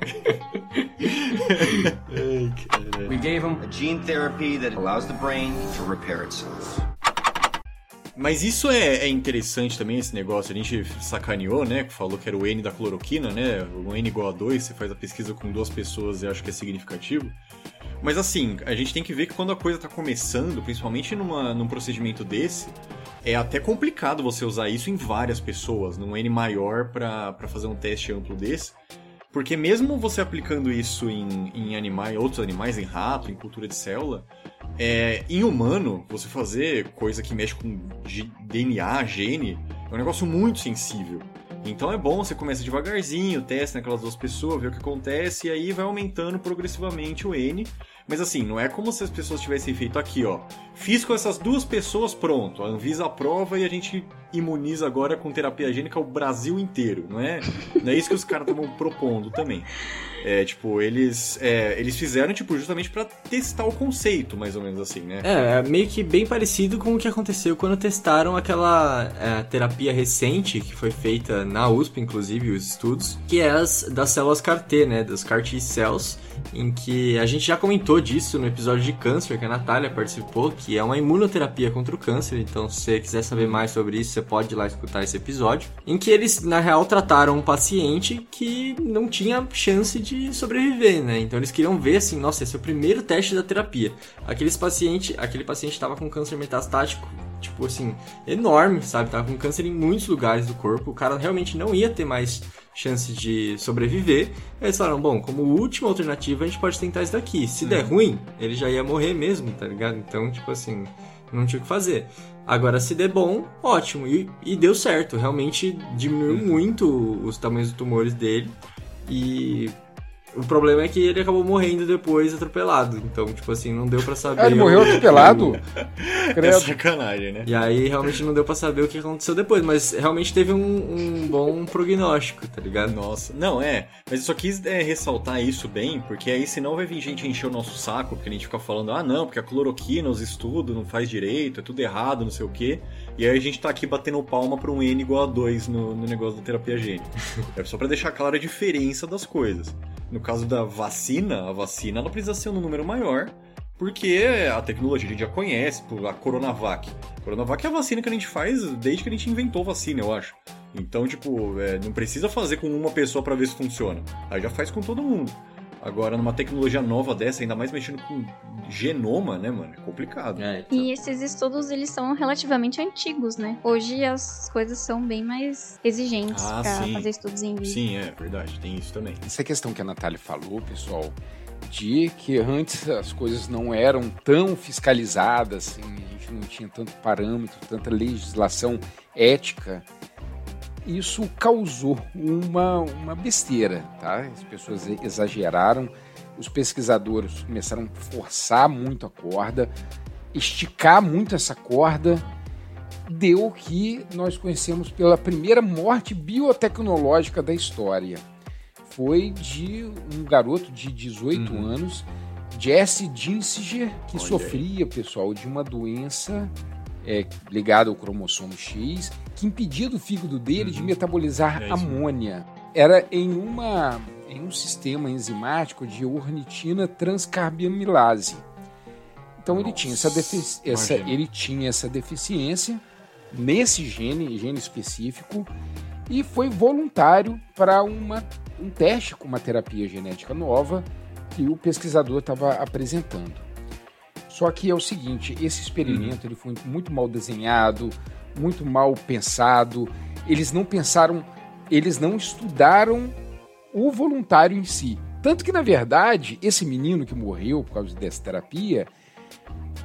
[SPEAKER 6] Ai, We gave him a gene therapy that allows the brain to repair itself.
[SPEAKER 2] Mas isso é, é, interessante também, esse negócio. A gente sacaneou, né? Falou que era o N da cloroquina, né? O N igual a 2, você faz a pesquisa com duas pessoas e acho que é significativo. Mas assim, a gente tem que ver que quando a coisa tá começando, principalmente numa, num procedimento desse, é até complicado você usar isso em várias pessoas, num N maior para fazer um teste amplo desse. Porque mesmo você aplicando isso em, em animais, outros animais, em rato, em cultura de célula, é, em humano, você fazer coisa que mexe com DNA, gene, é um negócio muito sensível. Então é bom, você começa devagarzinho, testa naquelas duas pessoas, vê o que acontece, e aí vai aumentando progressivamente o N. Mas assim, não é como se as pessoas tivessem feito aqui, ó. Fiz com essas duas pessoas, pronto. A Anvisa aprova e a gente imuniza agora com terapia gênica o Brasil inteiro, não é? Não é isso que os caras estão propondo também. É, tipo, eles, é, eles fizeram, tipo, justamente para testar o conceito, mais ou menos assim, né?
[SPEAKER 1] É, é, meio que bem parecido com o que aconteceu quando testaram aquela é, terapia recente que foi feita na USP, inclusive, os estudos, que é as das células CAR-T, né? Das CAR-T cells, em que a gente já comentou disso no episódio de câncer, que a Natália participou, que é uma imunoterapia contra o câncer. Então, se você quiser saber mais sobre isso, você pode ir lá escutar esse episódio. Em que eles, na real, trataram um paciente que não tinha chance de sobreviver, né? Então, eles queriam ver assim: nossa, esse é o primeiro teste da terapia. Aqueles paciente, aquele paciente estava com câncer metastático tipo assim, enorme, sabe? Tava com câncer em muitos lugares do corpo. O cara realmente não ia ter mais chance de sobreviver. Eles falaram, bom, como última alternativa a gente pode tentar isso daqui. Se der uhum. ruim, ele já ia morrer mesmo, tá ligado? Então, tipo assim, não tinha o que fazer. Agora, se der bom, ótimo. E, e deu certo. Realmente diminuiu uhum. muito os tamanhos dos tumores dele. E o problema é que ele acabou morrendo depois atropelado. Então, tipo assim, não deu para saber.
[SPEAKER 3] Ah, ele morreu atropelado?
[SPEAKER 2] é sacanagem, né?
[SPEAKER 1] E aí realmente não deu para saber o que aconteceu depois. Mas realmente teve um, um, bom prognóstico, tá ligado?
[SPEAKER 2] Nossa, não, é. Mas eu só quis é, ressaltar isso bem, porque aí senão vai vir gente encher o nosso saco, porque a gente fica falando, ah, não, porque a cloroquina, os estudos, não faz direito, é tudo errado, não sei o quê. E aí a gente tá aqui batendo palma pra um N igual a 2 no, no negócio da terapia gênica. é só para deixar clara a diferença das coisas. No caso da vacina, a vacina ela precisa ser um número maior, porque a tecnologia a gente já conhece, a Coronavac. A Coronavac é a vacina que a gente faz desde que a gente inventou vacina, eu acho. Então, tipo, é, não precisa fazer com uma pessoa para ver se funciona. Aí já faz com todo mundo. Agora, numa tecnologia nova dessa, ainda mais mexendo com genoma, né, mano? É complicado. É,
[SPEAKER 4] então. E esses estudos, eles são relativamente antigos, né? Hoje as coisas são bem mais exigentes ah, pra sim. fazer estudos em vivo.
[SPEAKER 2] Sim, é verdade. Tem isso também.
[SPEAKER 3] Essa questão que a Natália falou, pessoal, de que antes as coisas não eram tão fiscalizadas, assim, a gente não tinha tanto parâmetro, tanta legislação ética isso causou uma, uma besteira, tá? As pessoas exageraram, os pesquisadores começaram a forçar muito a corda, esticar muito essa corda, deu o que nós conhecemos pela primeira morte biotecnológica da história. Foi de um garoto de 18 uhum. anos, Jesse Dinsinger, que Olha sofria, aí. pessoal, de uma doença é, ligada ao cromossomo X que impedia do fígado dele de uhum. metabolizar é amônia. Era em, uma, em um sistema enzimático de ornitina transcarbamilase. Então Nossa, ele tinha essa, essa, ele tinha essa deficiência nesse gene, gene específico, e foi voluntário para um teste com uma terapia genética nova que o pesquisador estava apresentando. Só que é o seguinte, esse experimento ele foi muito mal desenhado, muito mal pensado. Eles não pensaram, eles não estudaram o voluntário em si. Tanto que, na verdade, esse menino que morreu por causa dessa terapia,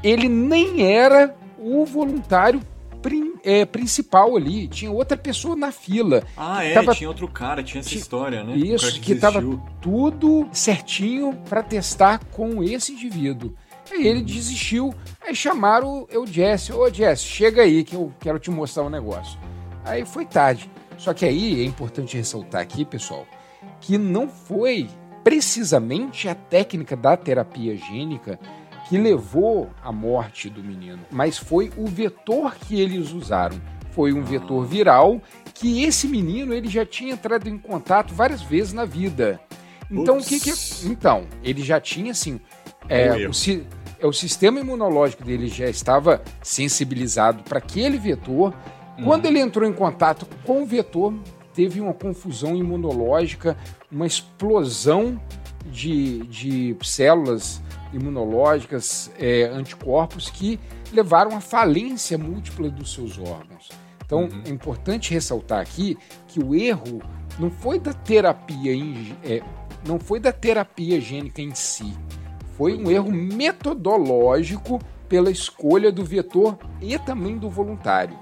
[SPEAKER 3] ele nem era o voluntário prim é, principal ali, tinha outra pessoa na fila.
[SPEAKER 2] Ah, é,
[SPEAKER 3] tava,
[SPEAKER 2] tinha outro cara, tinha essa história, né?
[SPEAKER 3] Isso, que, que tava tudo certinho para testar com esse indivíduo. Aí ele desistiu, aí chamaram o Jesse, ô Jesse, chega aí que eu quero te mostrar um negócio. Aí foi tarde. Só que aí é importante ressaltar aqui, pessoal, que não foi precisamente a técnica da terapia gênica que levou à morte do menino, mas foi o vetor que eles usaram. Foi um vetor viral que esse menino ele já tinha entrado em contato várias vezes na vida. Então Ups. o que que então ele já tinha assim é, o, é, o sistema imunológico dele já estava sensibilizado para aquele vetor. Uhum. Quando ele entrou em contato com o vetor, teve uma confusão imunológica, uma explosão de, de células imunológicas, é, anticorpos que levaram à falência múltipla dos seus órgãos. Então uhum. é importante ressaltar aqui que o erro não foi da terapia, é, não foi da terapia gênica em si, foi um erro metodológico pela escolha do vetor e também do voluntário.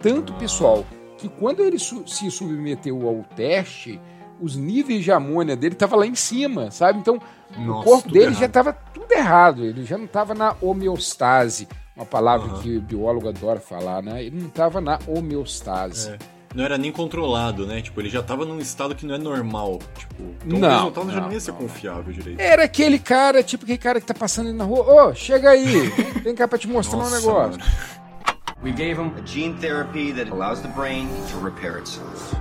[SPEAKER 3] Tanto pessoal que quando ele su se submeteu ao teste, os níveis de amônia dele estavam lá em cima, sabe? Então, Nossa, o corpo dele errado. já estava tudo errado, ele já não estava na homeostase, uma palavra uhum. que o biólogo adora falar, né? Ele não estava na homeostase. É.
[SPEAKER 2] Não era nem controlado, né? Tipo, ele já estava num estado que não é normal. Tipo, então
[SPEAKER 3] não,
[SPEAKER 2] o resultado
[SPEAKER 3] não,
[SPEAKER 2] já não ia ser confiável direito.
[SPEAKER 3] Era aquele cara, tipo aquele cara que tá passando na rua. Ô, oh, chega aí, vem cá pra te mostrar Nossa, um negócio. Mano. We gave him a gene therapy that allows the brain to repair itself.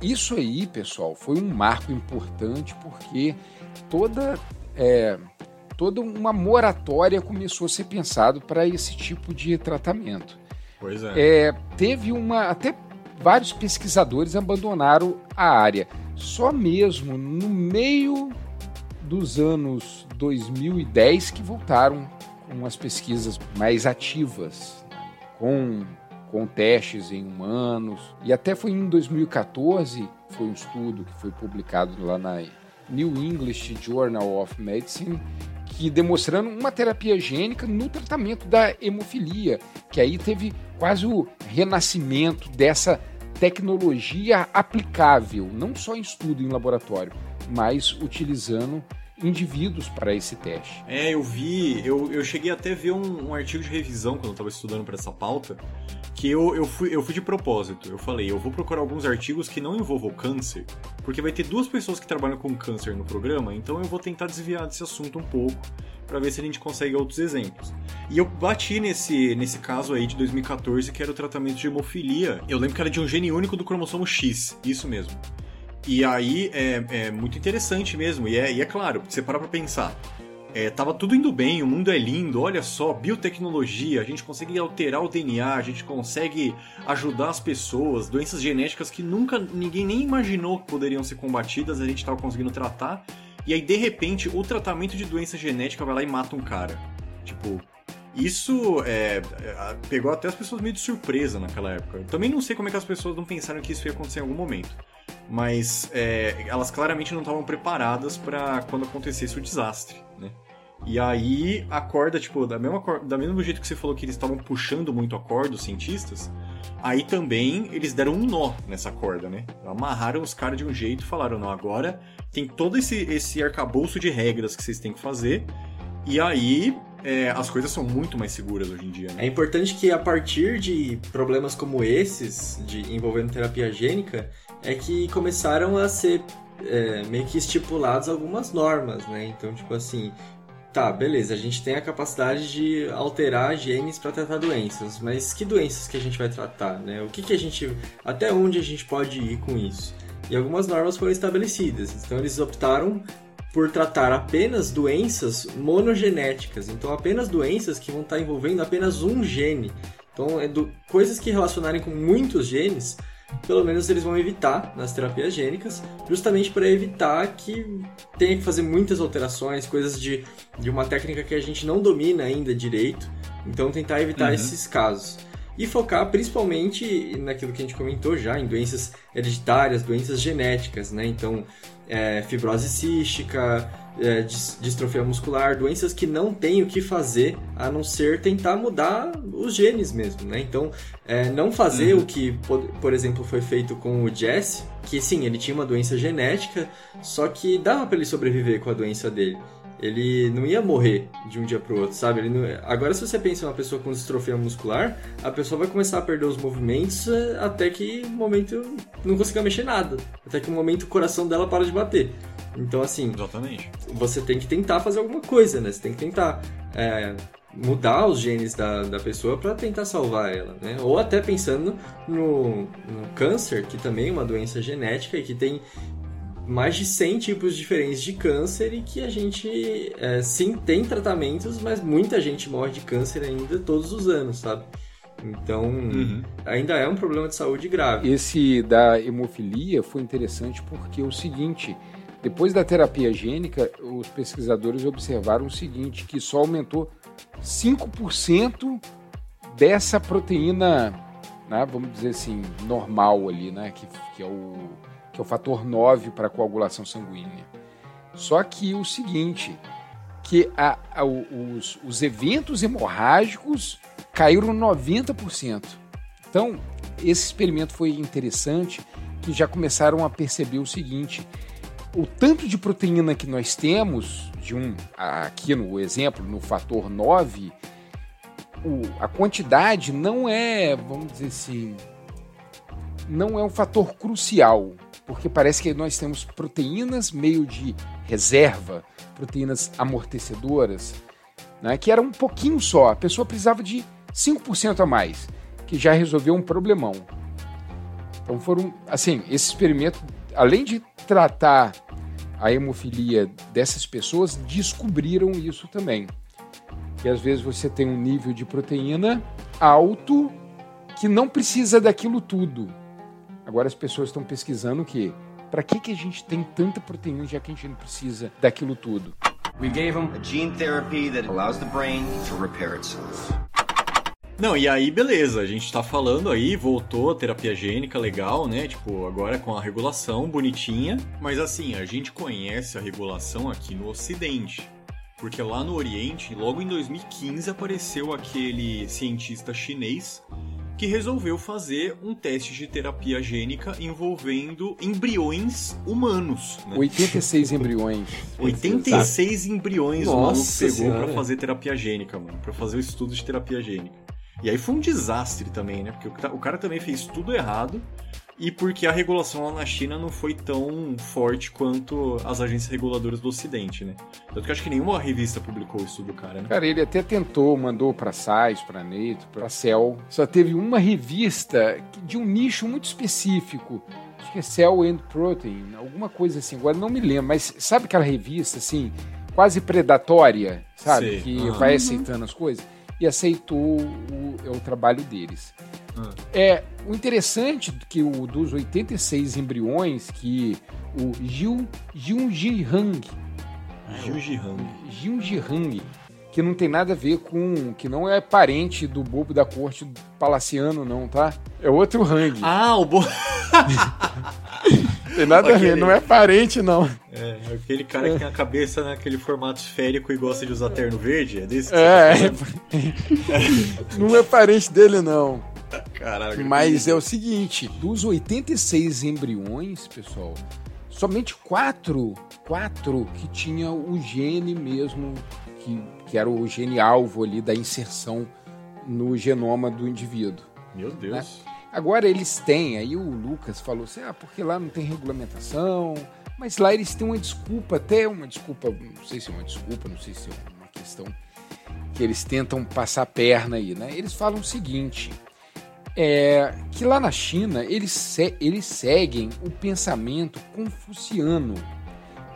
[SPEAKER 3] Isso aí, pessoal, foi um marco importante porque toda é, toda uma moratória começou a ser pensado para esse tipo de tratamento.
[SPEAKER 2] Pois é.
[SPEAKER 3] é. Teve uma até vários pesquisadores abandonaram a área. Só mesmo no meio dos anos 2010 que voltaram com as pesquisas mais ativas com, com testes em humanos. E até foi em 2014, foi um estudo que foi publicado lá na New English Journal of Medicine, que demonstrando uma terapia gênica no tratamento da hemofilia, que aí teve quase o renascimento dessa tecnologia aplicável, não só em estudo em laboratório, mas utilizando indivíduos para esse teste.
[SPEAKER 2] É, eu vi, eu, eu cheguei até a ver um, um artigo de revisão quando eu estava estudando para essa pauta, que eu, eu, fui, eu fui de propósito. Eu falei, eu vou procurar alguns artigos que não envolvam câncer, porque vai ter duas pessoas que trabalham com câncer no programa, então eu vou tentar desviar desse assunto um pouco para ver se a gente consegue outros exemplos. E eu bati nesse, nesse caso aí de 2014, que era o tratamento de hemofilia. Eu lembro que era de um gene único do cromossomo X, isso mesmo. E aí é, é muito interessante mesmo. E é, e é claro, você para pra pensar. É, tava tudo indo bem, o mundo é lindo, olha só, biotecnologia, a gente consegue alterar o DNA, a gente consegue ajudar as pessoas, doenças genéticas que nunca ninguém nem imaginou que poderiam ser combatidas, a gente tava conseguindo tratar, e aí de repente o tratamento de doença genética vai lá e mata um cara. Tipo, isso é, é, pegou até as pessoas meio de surpresa naquela época. Eu também não sei como é que as pessoas não pensaram que isso ia acontecer em algum momento mas é, elas claramente não estavam preparadas para quando acontecesse o desastre, né? E aí a corda, tipo, da mesma, da mesmo jeito que você falou que eles estavam puxando muito a corda, os cientistas, aí também eles deram um nó nessa corda, né? Amarraram os caras de um jeito e falaram, não, agora tem todo esse, esse arcabouço de regras que vocês têm que fazer, e aí é, as coisas são muito mais seguras hoje em dia. Né?
[SPEAKER 1] É importante que a partir de problemas como esses, de envolvendo terapia gênica, é que começaram a ser é, meio que estipuladas algumas normas, né? Então, tipo assim, tá, beleza, a gente tem a capacidade de alterar genes para tratar doenças, mas que doenças que a gente vai tratar, né? O que que a gente, até onde a gente pode ir com isso? E algumas normas foram estabelecidas, então eles optaram por tratar apenas doenças monogenéticas, então apenas doenças que vão estar envolvendo apenas um gene. Então, é do, coisas que relacionarem com muitos genes pelo menos eles vão evitar nas terapias gênicas, justamente para evitar que tenha que fazer muitas alterações, coisas de, de uma técnica que a gente não domina ainda direito. Então, tentar evitar uhum. esses casos. E focar principalmente naquilo que a gente comentou já, em doenças hereditárias, doenças genéticas, né? Então, é, fibrose cística, é, distrofia muscular, doenças que não tem o que fazer a não ser tentar mudar os genes mesmo, né? Então, é, não fazer uhum. o que, por, exemplo, foi feito com o Jesse, que sim, ele tinha uma doença genética, só que dava para ele sobreviver com a doença dele ele não ia morrer de um dia para o outro, sabe? Não... Agora, se você pensa em uma pessoa com distrofia muscular, a pessoa vai começar a perder os movimentos eh, até que o momento não consiga mexer nada, até que o momento o coração dela para de bater. Então, assim,
[SPEAKER 2] Exatamente.
[SPEAKER 1] você tem que tentar fazer alguma coisa, né? Você tem que tentar é, mudar os genes da, da pessoa para tentar salvar ela, né? Ou até pensando no, no câncer, que também é uma doença genética e que tem mais de 100 tipos diferentes de câncer e que a gente, é, sim, tem tratamentos, mas muita gente morre de câncer ainda todos os anos, sabe? Então, uhum. ainda é um problema de saúde grave.
[SPEAKER 3] Esse da hemofilia foi interessante porque é o seguinte, depois da terapia gênica, os pesquisadores observaram o seguinte, que só aumentou 5% dessa proteína, né, vamos dizer assim, normal ali, né, que, que é o que é o fator 9 para a coagulação sanguínea. Só que o seguinte, que a, a, os, os eventos hemorrágicos caíram 90%. Então, esse experimento foi interessante, que já começaram a perceber o seguinte, o tanto de proteína que nós temos, de um aqui no exemplo, no fator 9, o, a quantidade não é, vamos dizer assim, não é um fator crucial porque parece que nós temos proteínas meio de reserva, proteínas amortecedoras, né, que era um pouquinho só. A pessoa precisava de 5% a mais, que já resolveu um problemão. Então foram, assim, esse experimento, além de tratar a hemofilia dessas pessoas, descobriram isso também. Que às vezes você tem um nível de proteína alto que não precisa daquilo tudo. Agora as pessoas estão pesquisando que para que, que a gente tem tanta proteína já que a gente não precisa daquilo tudo? We gave him a gene therapy that allows the brain to repair
[SPEAKER 2] itself. Não, e aí beleza, a gente tá falando aí, voltou a terapia gênica legal, né? Tipo, agora com a regulação bonitinha. Mas assim, a gente conhece a regulação aqui no Ocidente. Porque lá no Oriente, logo em 2015, apareceu aquele cientista chinês que resolveu fazer um teste de terapia gênica envolvendo embriões humanos.
[SPEAKER 3] Né? 86 embriões.
[SPEAKER 2] 86 embriões Nossa o maluco pegou pra fazer terapia gênica, mano. Pra fazer o estudo de terapia gênica. E aí foi um desastre também, né? Porque o cara também fez tudo errado e porque a regulação lá na China não foi tão forte quanto as agências reguladoras do Ocidente, né? Tanto que acho que nenhuma revista publicou isso do cara, né?
[SPEAKER 3] Cara, ele até tentou, mandou para SAIS, para Neito, para Cell. Só teve uma revista de um nicho muito específico. Acho que é Cell and Protein, alguma coisa assim. Agora não me lembro, mas sabe aquela revista assim, quase predatória, sabe? Sei. Que uhum. vai aceitando as coisas? E aceitou o, é o trabalho deles. É, o interessante é que o dos 86 embriões que o Jiu Jiunjihang Jiunjihang que não tem nada a ver com que não é parente do bobo da corte palaciano não, tá? É outro Hang.
[SPEAKER 2] Ah, o bobo
[SPEAKER 3] Tem nada aquele... a ver, não é parente, não.
[SPEAKER 2] É, aquele cara que tem a cabeça naquele formato esférico e gosta de usar terno verde, é desse que
[SPEAKER 3] é, tá não é parente dele, não.
[SPEAKER 2] Caralho.
[SPEAKER 3] Mas é o seguinte, dos 86 embriões, pessoal, somente quatro, quatro que tinha o gene mesmo, que, que era o gene alvo ali da inserção no genoma do indivíduo.
[SPEAKER 2] Meu Deus. Né?
[SPEAKER 3] Agora eles têm, aí o Lucas falou assim, ah, porque lá não tem regulamentação, mas lá eles têm uma desculpa, até uma desculpa, não sei se é uma desculpa, não sei se é uma questão que eles tentam passar a perna aí, né? Eles falam o seguinte, é que lá na China eles, se, eles seguem o pensamento confuciano,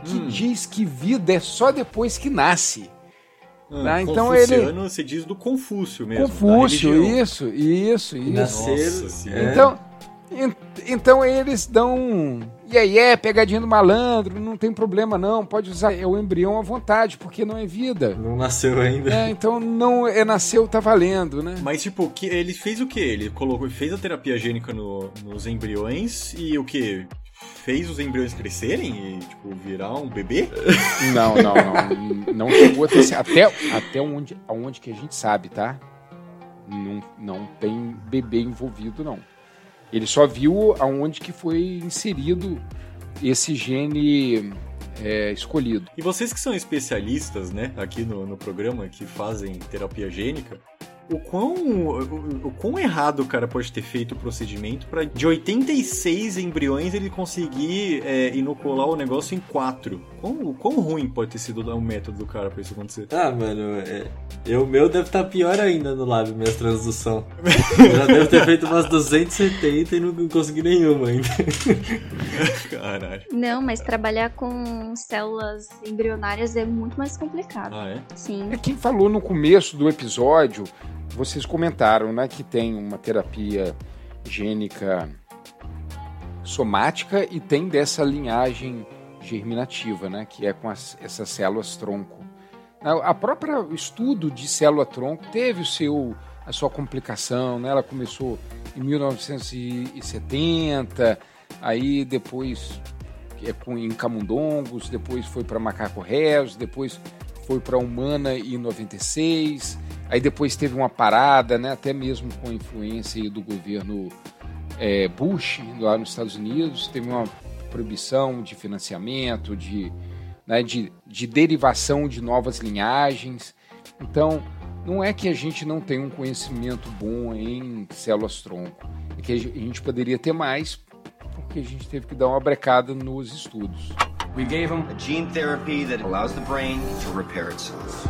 [SPEAKER 3] que hum. diz que vida é só depois que nasce.
[SPEAKER 2] Hum, né? Então ele se diz do Confúcio mesmo.
[SPEAKER 3] Confúcio, isso, isso, isso.
[SPEAKER 2] Nascer,
[SPEAKER 3] então, então eles dão e aí é pegadinha do malandro, não tem problema não, pode usar é o embrião à vontade, porque não é vida.
[SPEAKER 1] Não nasceu ainda.
[SPEAKER 3] É, então não é nasceu, tá valendo, né?
[SPEAKER 2] Mas tipo, que, ele fez o que? Ele colocou, fez a terapia gênica no, nos embriões e o que? fez os embriões crescerem e, tipo, virar um bebê?
[SPEAKER 3] Não, não, não. Não chegou até, até, até onde, onde que a gente sabe, tá? Não, não tem bebê envolvido, não. Ele só viu aonde que foi inserido esse gene é, escolhido.
[SPEAKER 2] E vocês que são especialistas, né, aqui no, no programa, que fazem terapia gênica, o quão, o, o, quão errado o cara pode ter feito o procedimento para de 86 embriões ele conseguir é, inocular o negócio em 4. Quão, o quão ruim pode ter sido o método do cara pra isso acontecer?
[SPEAKER 1] Ah, mano, é, eu, o meu deve estar tá pior ainda no lábio, minha transdução. eu já devo ter feito umas 270 e não consegui nenhuma ainda.
[SPEAKER 2] Caralho.
[SPEAKER 4] Não, mas trabalhar com células embrionárias é muito mais complicado.
[SPEAKER 2] Ah, é?
[SPEAKER 4] Sim.
[SPEAKER 3] É quem falou no começo do episódio vocês comentaram né, que tem uma terapia gênica somática e tem dessa linhagem germinativa, né, que é com as, essas células tronco. A própria estudo de célula tronco teve o seu a sua complicação, né? Ela começou em 1970, aí depois é com em camundongos, depois foi para macaco réus, depois foi para humana em 96. Aí depois teve uma parada, né, até mesmo com a influência do governo é, Bush lá nos Estados Unidos, teve uma proibição de financiamento, de, né, de, de derivação de novas linhagens. Então, não é que a gente não tem um conhecimento bom em células-tronco, é que a gente poderia ter mais, porque a gente teve que dar uma brecada nos estudos.
[SPEAKER 6] We gave him a gene therapy that allows the brain to repair itself.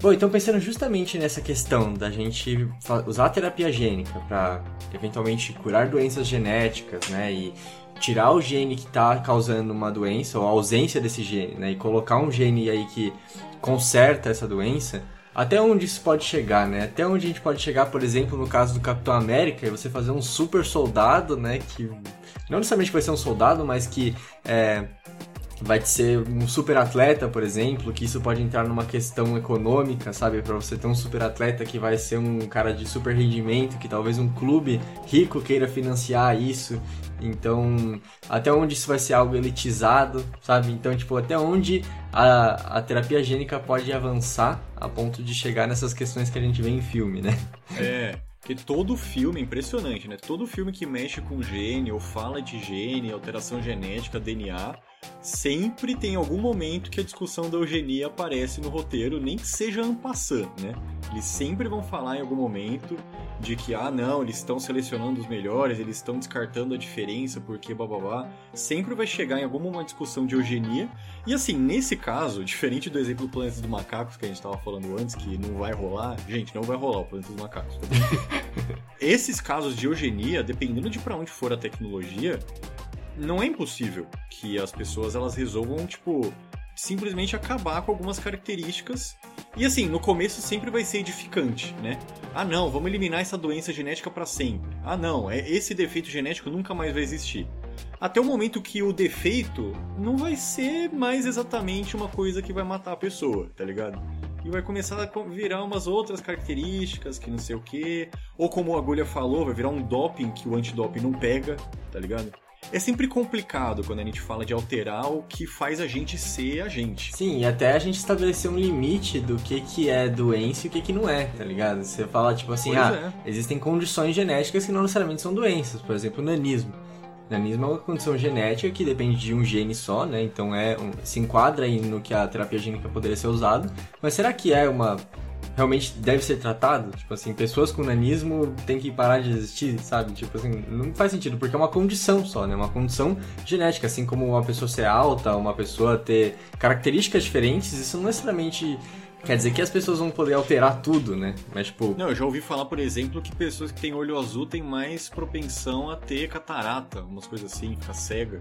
[SPEAKER 1] Bom, então pensando justamente nessa questão da gente usar a terapia gênica para eventualmente curar doenças genéticas, né, e tirar o gene que está causando uma doença ou a ausência desse gene, né, e colocar um gene aí que conserta essa doença, até onde isso pode chegar, né? Até onde a gente pode chegar, por exemplo, no caso do Capitão América, e você fazer um super soldado, né, que não necessariamente vai ser um soldado, mas que é, vai ser um super atleta, por exemplo, que isso pode entrar numa questão econômica, sabe? Para você ter um super atleta que vai ser um cara de super rendimento, que talvez um clube rico queira financiar isso. Então, até onde isso vai ser algo elitizado, sabe? Então, tipo, até onde a, a terapia gênica pode avançar a ponto de chegar nessas questões que a gente vê em filme, né?
[SPEAKER 2] É. Porque todo filme, impressionante, né? Todo filme que mexe com gene ou fala de gene, alteração genética, DNA, sempre tem algum momento que a discussão da eugenia aparece no roteiro, nem que seja ampassando, né? Eles sempre vão falar em algum momento de que, ah, não, eles estão selecionando os melhores, eles estão descartando a diferença porque bababá. Sempre vai chegar em alguma discussão de eugenia. E assim, nesse caso, diferente do exemplo do Planeta dos Macacos que a gente estava falando antes, que não vai rolar, gente, não vai rolar o Planeta dos Macacos. Tá Esses casos de eugenia, dependendo de para onde for a tecnologia, não é impossível que as pessoas elas resolvam, tipo, simplesmente acabar com algumas características. E assim, no começo sempre vai ser edificante, né? Ah, não, vamos eliminar essa doença genética para sempre. Ah, não, é esse defeito genético nunca mais vai existir. Até o momento que o defeito não vai ser mais exatamente uma coisa que vai matar a pessoa, tá ligado? E vai começar a virar umas outras características que não sei o que. Ou como a agulha falou, vai virar um doping que o antidoping não pega, tá ligado? É sempre complicado quando a gente fala de alterar o que faz a gente ser a gente.
[SPEAKER 1] Sim, e até a gente estabelecer um limite do que, que é doença e o que, que não é, tá ligado? Você fala, tipo assim, pois ah, é. existem condições genéticas que não necessariamente são doenças, por exemplo, o nanismo. Nanismo é uma condição genética que depende de um gene só, né? Então é um, se enquadra aí no que a terapia gênica poderia ser usada. Mas será que é uma realmente deve ser tratado. Tipo assim, pessoas com nanismo têm que parar de existir, sabe? Tipo assim, não faz sentido, porque é uma condição só, né? Uma condição genética, assim como uma pessoa ser alta, uma pessoa ter características diferentes, isso não necessariamente Quer dizer que as pessoas vão poder alterar tudo, né? Mas, tipo.
[SPEAKER 2] Não, eu já ouvi falar, por exemplo, que pessoas que têm olho azul têm mais propensão a ter catarata, umas coisas assim, ficar cega.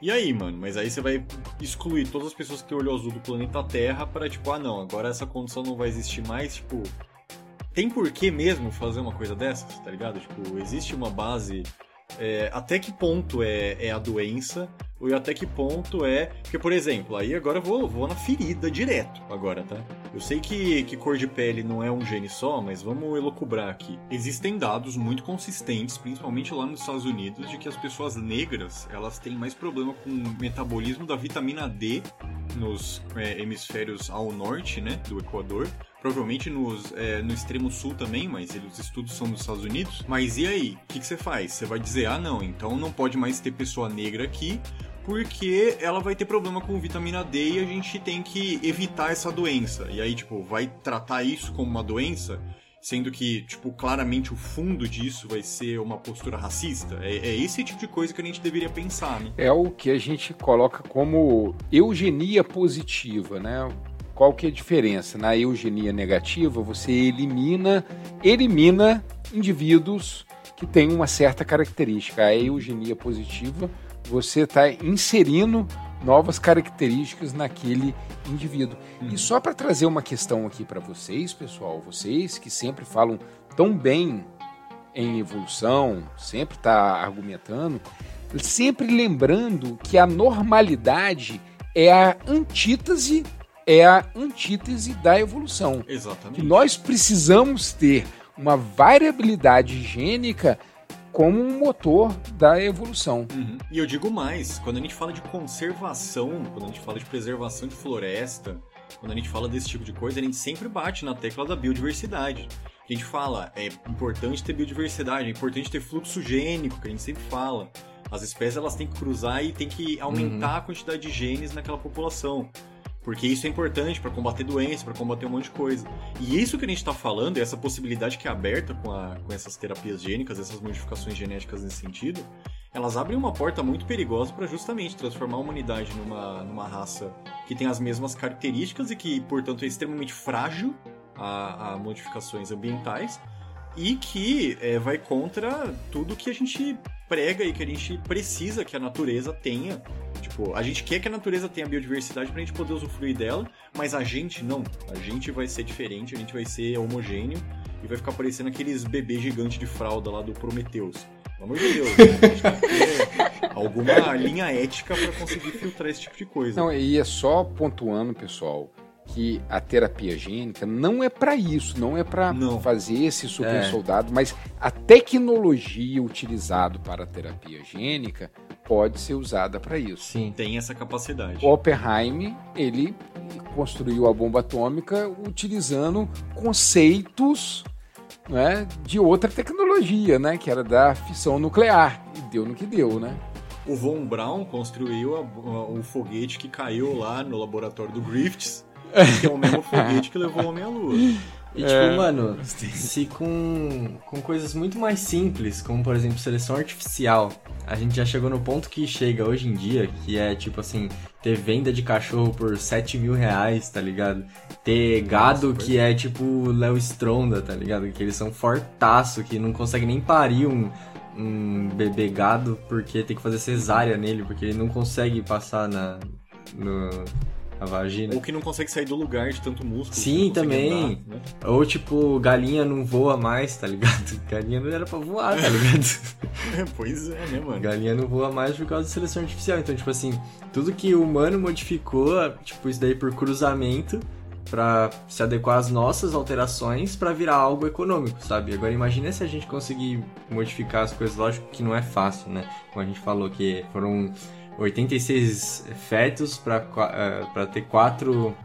[SPEAKER 2] E aí, mano? Mas aí você vai excluir todas as pessoas que têm olho azul do planeta Terra para, tipo, ah, não, agora essa condição não vai existir mais, tipo. Tem por que mesmo fazer uma coisa dessas, tá ligado? Tipo, existe uma base é, até que ponto é, é a doença ou até que ponto é. Porque, por exemplo, aí agora eu vou, vou na ferida direto, agora, tá? Eu sei que, que cor de pele não é um gene só, mas vamos elocubrar aqui. Existem dados muito consistentes, principalmente lá nos Estados Unidos, de que as pessoas negras elas têm mais problema com o metabolismo da vitamina D nos é, hemisférios ao norte, né, do Equador, provavelmente nos, é, no extremo sul também, mas os estudos são nos Estados Unidos. Mas e aí? O que, que você faz? Você vai dizer, ah, não, então não pode mais ter pessoa negra aqui, porque ela vai ter problema com vitamina D e a gente tem que evitar essa doença. E aí, tipo, vai tratar isso como uma doença, sendo que, tipo, claramente o fundo disso vai ser uma postura racista. É, é esse tipo de coisa que a gente deveria pensar, né?
[SPEAKER 3] É o que a gente coloca como eugenia positiva, né? Qual que é a diferença? Na eugenia negativa, você elimina, elimina indivíduos que têm uma certa característica. A eugenia positiva, você está inserindo novas características naquele indivíduo. Uhum. E só para trazer uma questão aqui para vocês, pessoal, vocês que sempre falam tão bem em evolução, sempre está argumentando, sempre lembrando que a normalidade é a antítese é a antítese da evolução.
[SPEAKER 2] Exatamente.
[SPEAKER 3] Que nós precisamos ter uma variabilidade gênica como um motor da evolução.
[SPEAKER 2] Uhum. E eu digo mais, quando a gente fala de conservação, quando a gente fala de preservação de floresta, quando a gente fala desse tipo de coisa, a gente sempre bate na tecla da biodiversidade. A gente fala, é importante ter biodiversidade, é importante ter fluxo gênico, que a gente sempre fala. As espécies elas têm que cruzar e tem que aumentar uhum. a quantidade de genes naquela população. Porque isso é importante para combater doença, para combater um monte de coisa. E isso que a gente está falando, essa possibilidade que é aberta com, a, com essas terapias gênicas, essas modificações genéticas nesse sentido, elas abrem uma porta muito perigosa para justamente transformar a humanidade numa, numa raça que tem as mesmas características e que, portanto, é extremamente frágil a, a modificações ambientais e que é, vai contra tudo que a gente prega e que a gente precisa que a natureza tenha Tipo, a gente quer que a natureza tenha biodiversidade pra gente poder usufruir dela, mas a gente não. A gente vai ser diferente, a gente vai ser homogêneo e vai ficar parecendo aqueles bebês gigantes de fralda lá do Prometheus. Pelo amor de Deus, né? a gente tem que ter alguma linha ética para conseguir filtrar esse tipo de coisa.
[SPEAKER 3] Não, e é só pontuando, pessoal, que a terapia gênica não é para isso, não é para fazer esse super é. soldado, mas a tecnologia utilizada para a terapia gênica pode ser usada para isso.
[SPEAKER 2] Sim, tem essa capacidade.
[SPEAKER 3] Oppenheim, ele construiu a bomba atômica utilizando conceitos né, de outra tecnologia, né, que era da fissão nuclear. E deu no que deu, né?
[SPEAKER 2] O Von Braun construiu a, a, o foguete que caiu lá no laboratório do Griffiths, que é o mesmo foguete que levou o homem à Lua.
[SPEAKER 1] E tipo, é... mano, se com, com coisas muito mais simples, como por exemplo seleção artificial, a gente já chegou no ponto que chega hoje em dia, que é tipo assim, ter venda de cachorro por 7 mil reais, tá ligado? Ter gado Nossa, que é tipo Léo Stronda, tá ligado? Que eles são fortaço, que não consegue nem parir um, um bebê gado porque tem que fazer cesárea nele, porque ele não consegue passar na, no, a vagina.
[SPEAKER 2] Ou que não consegue sair do lugar de tanto músculo.
[SPEAKER 1] Sim, também. Andar, né? Ou tipo, galinha não voa mais, tá ligado? Galinha não era pra voar, tá ligado?
[SPEAKER 2] Pois é, né, mano?
[SPEAKER 1] Galinha não voa mais por causa de seleção artificial. Então, tipo assim, tudo que o humano modificou, tipo, isso daí por cruzamento, para se adequar às nossas alterações para virar algo econômico, sabe? Agora imagine se a gente conseguir modificar as coisas, lógico que não é fácil, né? Como a gente falou que foram 86 fetos para uh, ter quatro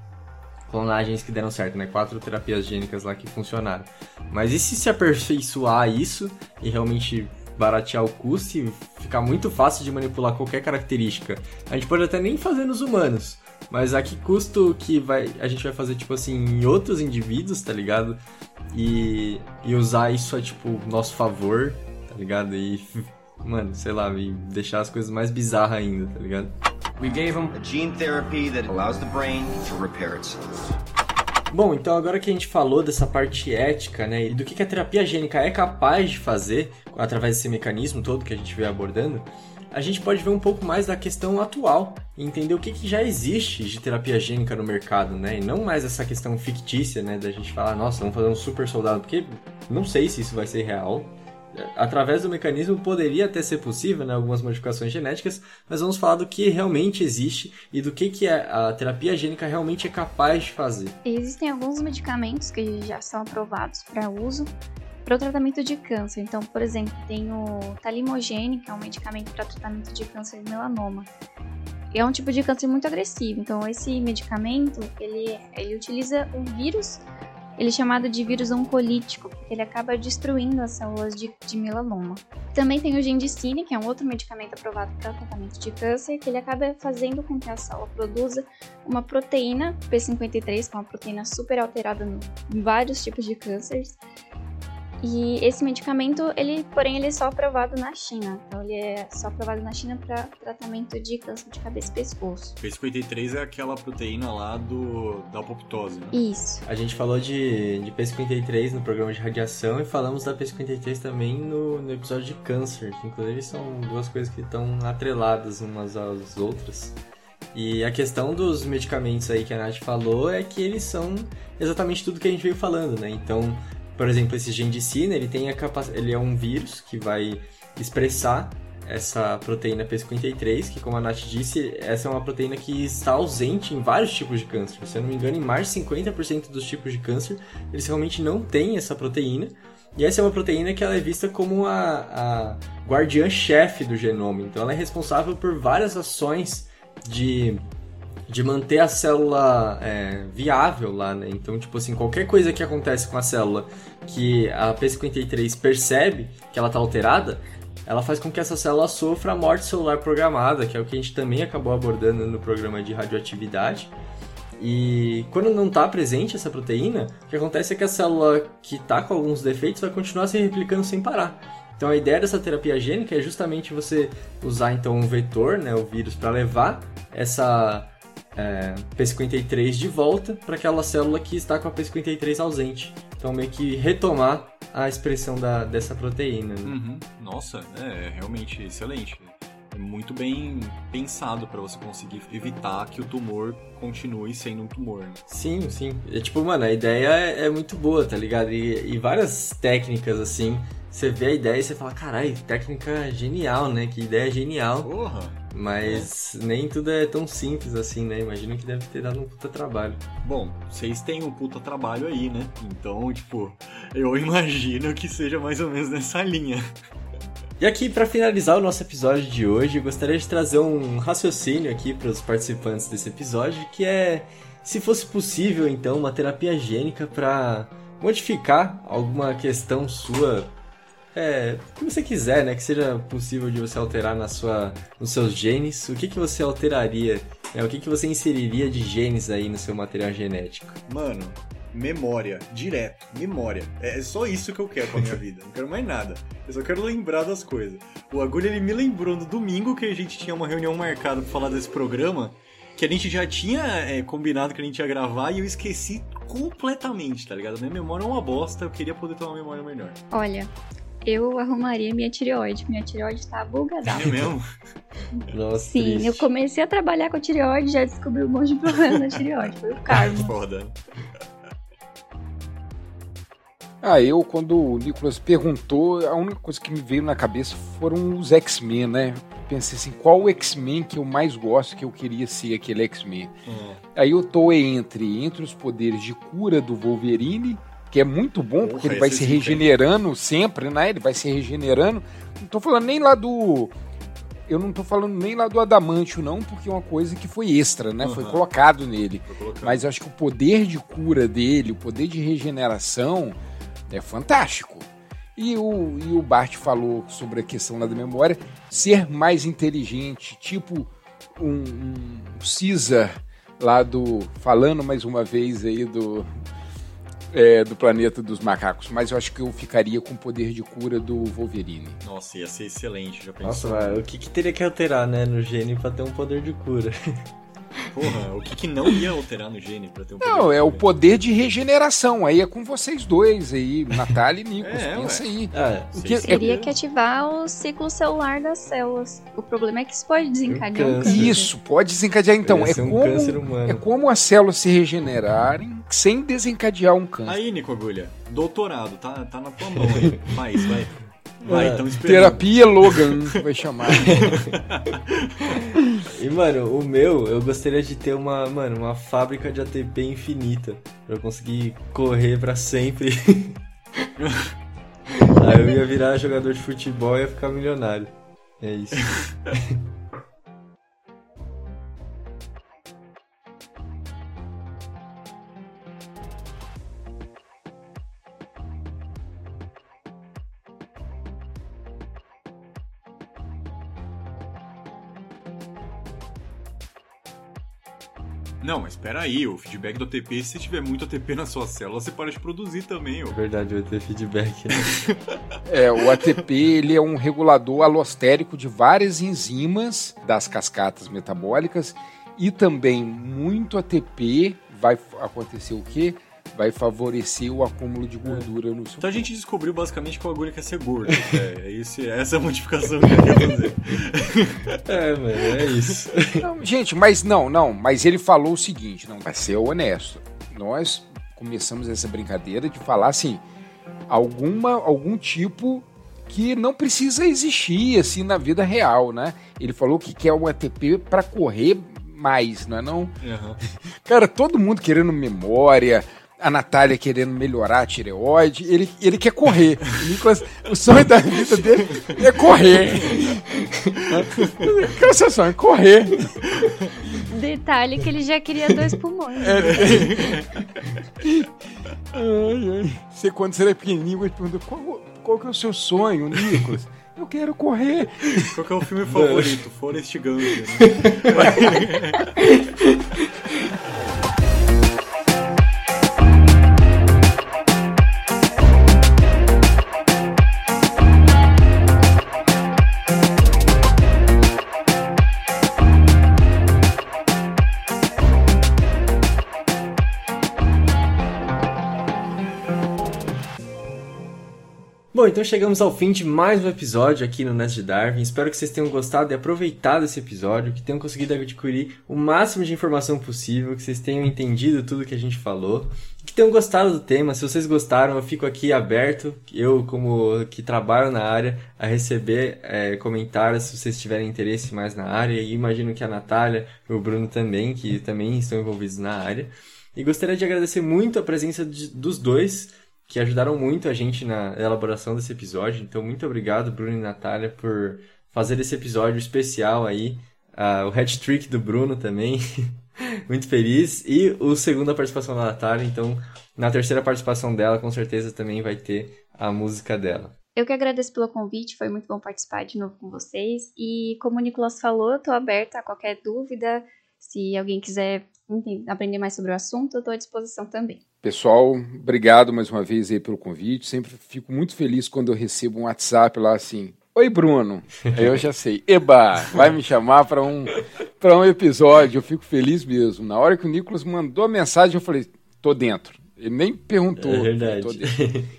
[SPEAKER 1] clonagens que deram certo, né? Quatro terapias gênicas lá que funcionaram. Mas e se se aperfeiçoar isso e realmente baratear o custo e ficar muito fácil de manipular qualquer característica? A gente pode até nem fazer nos humanos, mas a que custo que vai, a gente vai fazer, tipo assim, em outros indivíduos, tá ligado? E, e usar isso a, tipo, nosso favor, tá ligado? E mano, sei lá, e deixar as coisas mais bizarras ainda, tá ligado? We gave him a gene therapy that allows the brain to repair itself. Bom, então agora que a gente falou dessa parte ética, né, e do que a terapia gênica é capaz de fazer através desse mecanismo todo que a gente veio abordando, a gente pode ver um pouco mais da questão atual e entender o que, que já existe de terapia gênica no mercado, né, e não mais essa questão fictícia, né, da gente falar, nossa, vamos fazer um super soldado, porque não sei se isso vai ser real, através do mecanismo poderia até ser possível, né, algumas modificações genéticas, mas vamos falar do que realmente existe e do que, que a terapia gênica realmente é capaz de fazer.
[SPEAKER 4] Existem alguns medicamentos que já são aprovados para uso para o tratamento de câncer. Então, por exemplo, tem o talimogene, que é um medicamento para tratamento de câncer de melanoma. É um tipo de câncer muito agressivo. Então, esse medicamento, ele, ele utiliza um vírus ele é chamado de vírus oncolítico, porque ele acaba destruindo as células de, de melanoma. Também tem o gendicine, que é um outro medicamento aprovado para tratamento de câncer, que ele acaba fazendo com que a célula produza uma proteína P53, que é uma proteína super alterada em vários tipos de cânceres, e esse medicamento, ele, porém, ele é só aprovado na China. Então, ele é só aprovado na China para tratamento de câncer de cabeça e pescoço.
[SPEAKER 2] P53 é aquela proteína lá do da apoptose, né?
[SPEAKER 4] Isso.
[SPEAKER 1] A gente falou de, de P53 no programa de radiação e falamos da P53 também no, no episódio de câncer, que inclusive são duas coisas que estão atreladas umas às outras. E a questão dos medicamentos aí que a Nath falou é que eles são exatamente tudo que a gente veio falando, né? Então, por exemplo, esse gendicina, ele tem a capac... ele é um vírus que vai expressar essa proteína P53, que como a Nath disse, essa é uma proteína que está ausente em vários tipos de câncer. Se eu não me engano, em mais de 50% dos tipos de câncer, eles realmente não têm essa proteína. E essa é uma proteína que ela é vista como a, a guardiã-chefe do genoma. Então ela é responsável por várias ações de de manter a célula é, viável lá, né? Então, tipo assim, qualquer coisa que acontece com a célula que a P53 percebe que ela está alterada, ela faz com que essa célula sofra a morte celular programada, que é o que a gente também acabou abordando no programa de radioatividade. E quando não está presente essa proteína, o que acontece é que a célula que está com alguns defeitos vai continuar se replicando sem parar. Então a ideia dessa terapia gênica é justamente você usar então um vetor, né, o vírus, para levar essa é, P53 de volta para aquela célula que está com a P53 ausente. Então, meio que retomar a expressão da, dessa proteína. Né?
[SPEAKER 2] Uhum. Nossa, é, realmente excelente. É muito bem pensado para você conseguir evitar que o tumor continue sendo um tumor. Né?
[SPEAKER 1] Sim, sim. É tipo, mano, a ideia é, é muito boa, tá ligado? E, e várias técnicas assim você vê a ideia e você fala, caralho, técnica genial, né? Que ideia genial.
[SPEAKER 2] Porra!
[SPEAKER 1] Mas é. nem tudo é tão simples assim, né? Imagino que deve ter dado um puta trabalho.
[SPEAKER 2] Bom, vocês têm um puta trabalho aí, né? Então, tipo, eu imagino que seja mais ou menos nessa linha.
[SPEAKER 1] E aqui, para finalizar o nosso episódio de hoje, eu gostaria de trazer um raciocínio aqui para os participantes desse episódio, que é se fosse possível, então, uma terapia gênica para modificar alguma questão sua é, o que você quiser, né? Que seja possível de você alterar na sua, nos seus genes. O que, que você alteraria? Né? O que, que você inseriria de genes aí no seu material genético?
[SPEAKER 2] Mano, memória, direto, memória. É só isso que eu quero pra minha vida. Não quero mais nada. Eu só quero lembrar das coisas. O Agulha ele me lembrou no domingo que a gente tinha uma reunião marcada pra falar desse programa. Que a gente já tinha é, combinado que a gente ia gravar e eu esqueci completamente, tá ligado? Minha memória é uma bosta, eu queria poder ter uma memória melhor.
[SPEAKER 4] Olha, eu arrumaria minha tireoide. Minha tireoide tá bugadada.
[SPEAKER 2] É mesmo?
[SPEAKER 1] Nossa,
[SPEAKER 4] Sim,
[SPEAKER 1] triste.
[SPEAKER 4] eu comecei a trabalhar com a tireoide e já descobri um monte de problema na tireoide. Foi o karma.
[SPEAKER 2] Foda.
[SPEAKER 3] Ah, eu, quando o Nicolas perguntou, a única coisa que me veio na cabeça foram os X-Men, né? Pensei assim, qual o X-Men que eu mais gosto, que eu queria ser aquele X-Men?
[SPEAKER 2] Hum.
[SPEAKER 3] Aí eu tô entre, entre os poderes de cura do Wolverine que é muito bom, porque
[SPEAKER 2] Porra,
[SPEAKER 3] ele vai se
[SPEAKER 2] sim,
[SPEAKER 3] regenerando sempre, né? Ele vai se regenerando. Não tô falando nem lá do. Eu não tô falando nem lá do Adamantio, não, porque é uma coisa que foi extra, né? Foi
[SPEAKER 2] Aham.
[SPEAKER 3] colocado nele.
[SPEAKER 2] Colocando.
[SPEAKER 3] Mas eu acho que o poder de cura dele, o poder de regeneração é fantástico. E o, e o Bart falou sobre a questão lá da memória, ser mais inteligente, tipo um, um Caesar lá do. Falando mais uma vez aí do. É, do planeta dos macacos, mas eu acho que eu ficaria com o poder de cura do Wolverine.
[SPEAKER 2] Nossa, ia ser excelente, já
[SPEAKER 1] Nossa, mas o que, que teria que alterar, né, no gene pra ter um poder de cura?
[SPEAKER 2] Porra, o que, que não ia alterar no gene pra ter um
[SPEAKER 3] Não,
[SPEAKER 2] poder
[SPEAKER 3] é o
[SPEAKER 2] de-
[SPEAKER 3] poder de regeneração. Aí é com vocês dois aí, Natália e Nicolas.
[SPEAKER 2] É,
[SPEAKER 3] pensa
[SPEAKER 2] ué.
[SPEAKER 3] aí.
[SPEAKER 1] Ah,
[SPEAKER 3] O que-
[SPEAKER 4] Teria que ativar o ciclo celular das células. O problema é que isso pode desencadear um
[SPEAKER 1] câncer.
[SPEAKER 4] câncer.
[SPEAKER 3] Isso, pode desencadear. Então, é
[SPEAKER 1] um
[SPEAKER 3] como, é como as células se regenerarem sem desencadear um câncer.
[SPEAKER 2] Aí, Nico Agulha, doutorado, tá, tá na tua mão aí. Faz, vai. Vai, então esperando.
[SPEAKER 3] Terapia Logan vai chamar.
[SPEAKER 1] E, mano, o meu, eu gostaria de ter uma, mano, uma fábrica de ATP infinita. Pra eu conseguir correr pra sempre. Aí eu ia virar jogador de futebol e ia ficar milionário. É isso.
[SPEAKER 2] Não, mas espera aí, o feedback do ATP, se tiver muito ATP na sua célula, você para de produzir também, ó.
[SPEAKER 1] É verdade, vai ter feedback. Né?
[SPEAKER 3] É, o ATP ele é um regulador alostérico de várias enzimas das cascatas metabólicas e também muito ATP vai acontecer o quê? Vai favorecer o acúmulo de gordura no seu
[SPEAKER 2] Então a gente descobriu basicamente que o agulha quer ser gordo. É, é isso, essa é a modificação que eu queria fazer.
[SPEAKER 1] É, mano, é isso.
[SPEAKER 3] Não, gente, mas não, não, mas ele falou o seguinte, não, vai ser honesto. Nós começamos essa brincadeira de falar assim, alguma algum tipo que não precisa existir assim na vida real, né? Ele falou que quer o ATP para correr mais, não é não?
[SPEAKER 2] Aham.
[SPEAKER 3] Cara, todo mundo querendo memória, a Natália querendo melhorar a tireoide, ele, ele quer correr. O Nicolas, o sonho da vida dele é correr. Qual é o seu sonho? Correr.
[SPEAKER 4] Detalhe que ele já queria dois pulmões.
[SPEAKER 3] Ai, ai. Você, quando você era pequenininho, ele perguntou qual, qual que é o seu sonho, Nicolas? Eu quero correr.
[SPEAKER 2] Qual que é o filme favorito? Forrest Gump. Né?
[SPEAKER 1] Bom, então chegamos ao fim de mais um episódio aqui no Nest de Darwin. Espero que vocês tenham gostado e aproveitado esse episódio, que tenham conseguido adquirir o máximo de informação possível, que vocês tenham entendido tudo que a gente falou, que tenham gostado do tema. Se vocês gostaram, eu fico aqui aberto, eu como que trabalho na área, a receber é, comentários se vocês tiverem interesse mais na área. E imagino que a Natália e o Bruno também, que também estão envolvidos na área. E gostaria de agradecer muito a presença de- dos dois que ajudaram muito a gente na elaboração desse episódio. Então, muito obrigado, Bruno e Natália, por fazer esse episódio especial aí. Ah, o hat-trick do Bruno também. muito feliz. E o segunda participação da Natália. Então, na terceira participação dela, com certeza também vai ter a música dela.
[SPEAKER 4] Eu que agradeço pelo convite, foi muito bom participar de novo com vocês. E como o Nicolas falou, eu tô aberta a qualquer dúvida. Se alguém quiser aprender mais sobre o assunto, eu tô à disposição também.
[SPEAKER 3] Pessoal, obrigado mais uma vez aí pelo convite. Sempre fico muito feliz quando eu recebo um WhatsApp lá assim. Oi, Bruno. Aí eu já sei. Eba, vai me chamar para um, um episódio. Eu fico feliz mesmo. Na hora que o Nicolas mandou a mensagem, eu falei, tô dentro. Ele nem perguntou.
[SPEAKER 1] É verdade.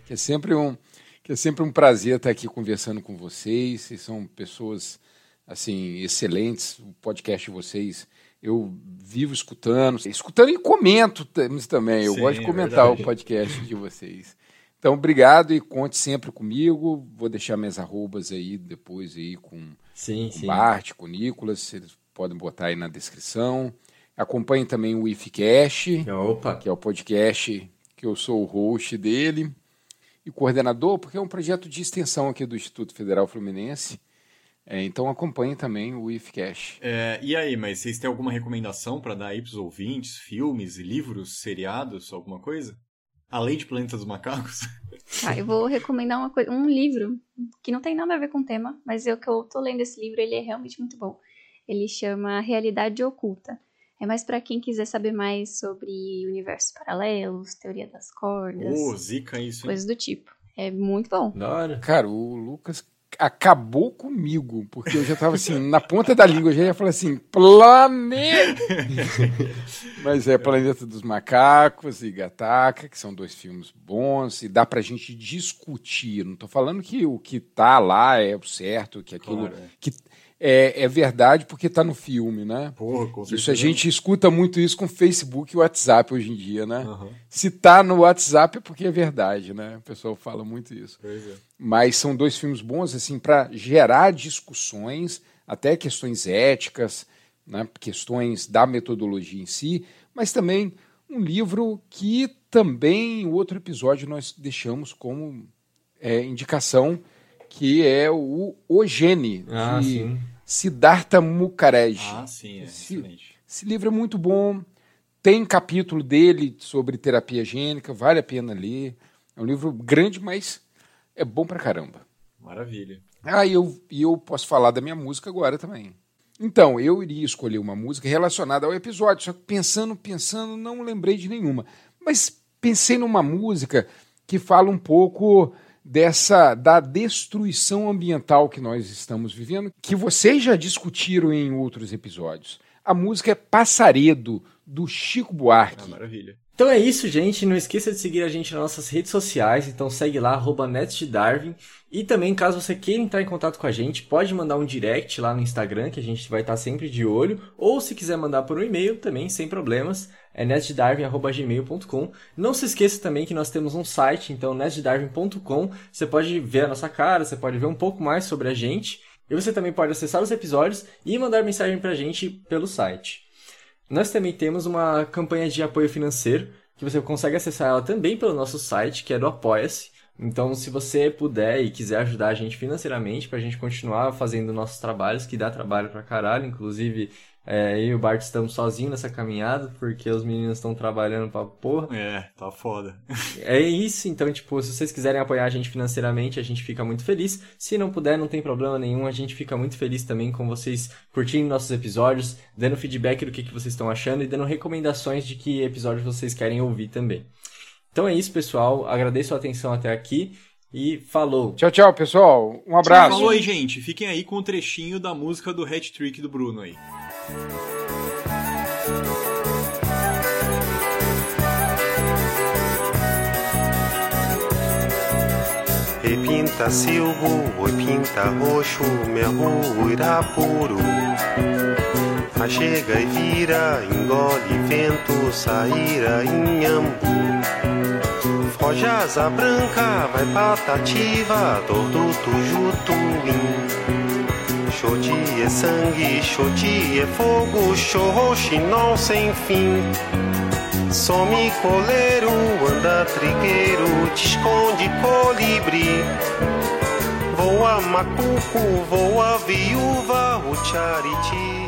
[SPEAKER 3] É sempre um, que é sempre um prazer estar aqui conversando com vocês. Vocês são pessoas assim excelentes. O podcast de vocês eu vivo escutando, escutando e comento tam- também. Eu
[SPEAKER 2] Sim,
[SPEAKER 3] gosto de
[SPEAKER 2] é
[SPEAKER 3] comentar
[SPEAKER 2] verdade.
[SPEAKER 3] o podcast de vocês. Então, obrigado e conte sempre comigo. Vou deixar minhas arrobas aí depois aí com
[SPEAKER 1] Sim,
[SPEAKER 3] com
[SPEAKER 1] sim.
[SPEAKER 3] Bart, com o Nicolas, vocês podem botar aí na descrição. Acompanhem também o IFCast,
[SPEAKER 1] Opa!
[SPEAKER 3] que é o podcast que eu sou o host dele e coordenador, porque é um projeto de extensão aqui do Instituto Federal Fluminense. É, então acompanhem também o IFCast.
[SPEAKER 2] É, e aí, mas vocês têm alguma recomendação pra dar aí pros ouvintes? Filmes, livros, seriados, alguma coisa? Além de Planeta dos Macacos?
[SPEAKER 4] Tá, eu vou recomendar uma coisa, um livro que não tem nada a ver com o tema, mas eu que eu tô lendo esse livro, ele é realmente muito bom. Ele chama Realidade Oculta. É mais pra quem quiser saber mais sobre universos paralelos, teoria das cordas,
[SPEAKER 2] Ô, zica isso, hein?
[SPEAKER 4] coisas do tipo. É muito bom.
[SPEAKER 1] Da hora.
[SPEAKER 3] Cara, o Lucas acabou comigo, porque eu já tava assim, na ponta da língua, eu já ia falar assim, planeta! Mas é Planeta dos Macacos e Gataca, que são dois filmes bons, e dá pra gente discutir. Não tô falando que o que tá lá é o certo, que aquilo.
[SPEAKER 2] Claro, é.
[SPEAKER 3] que é, é verdade porque está no filme, né?
[SPEAKER 2] Porra, com
[SPEAKER 3] Isso a
[SPEAKER 2] certeza.
[SPEAKER 3] gente escuta muito isso com Facebook e WhatsApp hoje em dia, né?
[SPEAKER 2] Aham,
[SPEAKER 3] Se tá no WhatsApp é porque é verdade, né? O pessoal fala muito isso.
[SPEAKER 2] pois é.
[SPEAKER 3] Mas são dois filmes bons assim para gerar discussões, até questões éticas, né? questões da metodologia em si, mas também um livro que também em outro episódio nós deixamos como é, indicação, que é o O Gene,
[SPEAKER 1] Ah,
[SPEAKER 3] de
[SPEAKER 1] sim.
[SPEAKER 3] Siddhartha Mukherjee.
[SPEAKER 2] Ah, sim, é
[SPEAKER 3] Esse-
[SPEAKER 2] excelente.
[SPEAKER 3] Esse livro é muito bom. Tem capítulo dele sobre terapia gênica, vale a pena ler. É um livro grande, mas é bom pra caramba.
[SPEAKER 2] Maravilha.
[SPEAKER 3] Ah, e eu, e eu posso falar da minha música agora também. Então, eu iria escolher uma música relacionada ao episódio, só que pensando, pensando, não lembrei de nenhuma. Mas pensei numa música que fala um pouco dessa da destruição ambiental que nós estamos vivendo, que vocês já discutiram em outros episódios. A música é Passaredo, do Chico
[SPEAKER 2] Ah,
[SPEAKER 3] Buarque.
[SPEAKER 2] maravilha.
[SPEAKER 1] Então é isso, gente. Não esqueça de seguir a gente nas nossas redes sociais. Então segue lá, arroba. E também, caso você queira entrar em contato com a gente, pode mandar um direct lá no Instagram, que a gente vai estar sempre de olho. Ou se quiser mandar por um e-mail, também, sem problemas. É netdarwin.gmail.com. Não se esqueça também que nós temos um site, então netdarwin.com. Você pode ver a nossa cara, você pode ver um pouco mais sobre a gente. E você também pode acessar os episódios e mandar mensagem pra gente pelo site. Nós também temos uma campanha de apoio financeiro, que você consegue acessar ela também pelo nosso site, que é do Apoia-se. Então, se você puder e quiser ajudar a gente financeiramente pra gente continuar fazendo nossos trabalhos, que dá trabalho pra caralho, inclusive é, eu e o Bart estamos sozinhos nessa caminhada, porque os meninos estão trabalhando pra porra.
[SPEAKER 2] É, tá foda.
[SPEAKER 1] É isso, então, tipo, se vocês quiserem apoiar a gente financeiramente, a gente fica muito feliz. Se não puder, não tem problema nenhum, a gente fica muito feliz também com vocês curtindo nossos episódios, dando feedback do que, que vocês estão achando e dando recomendações de que episódios vocês querem ouvir também. Então é isso, pessoal. Agradeço a atenção até aqui e falou!
[SPEAKER 3] Tchau, tchau, pessoal. Um abraço.
[SPEAKER 2] Falou aí, gente. Fiquem aí com o trechinho da música do hat trick do Bruno aí.
[SPEAKER 7] E pinta silvo, oi pinta roxo, merro irapuru. A chega e vira, engole vento, saíra inhambu. Foge asa branca, vai patativa, dor do tujutuim. Xoti é sangue, xoti é fogo, xorroxinol sem fim. Some coleiro, anda trigueiro, te esconde colibri. Voa macuco, voa viúva, o chariti.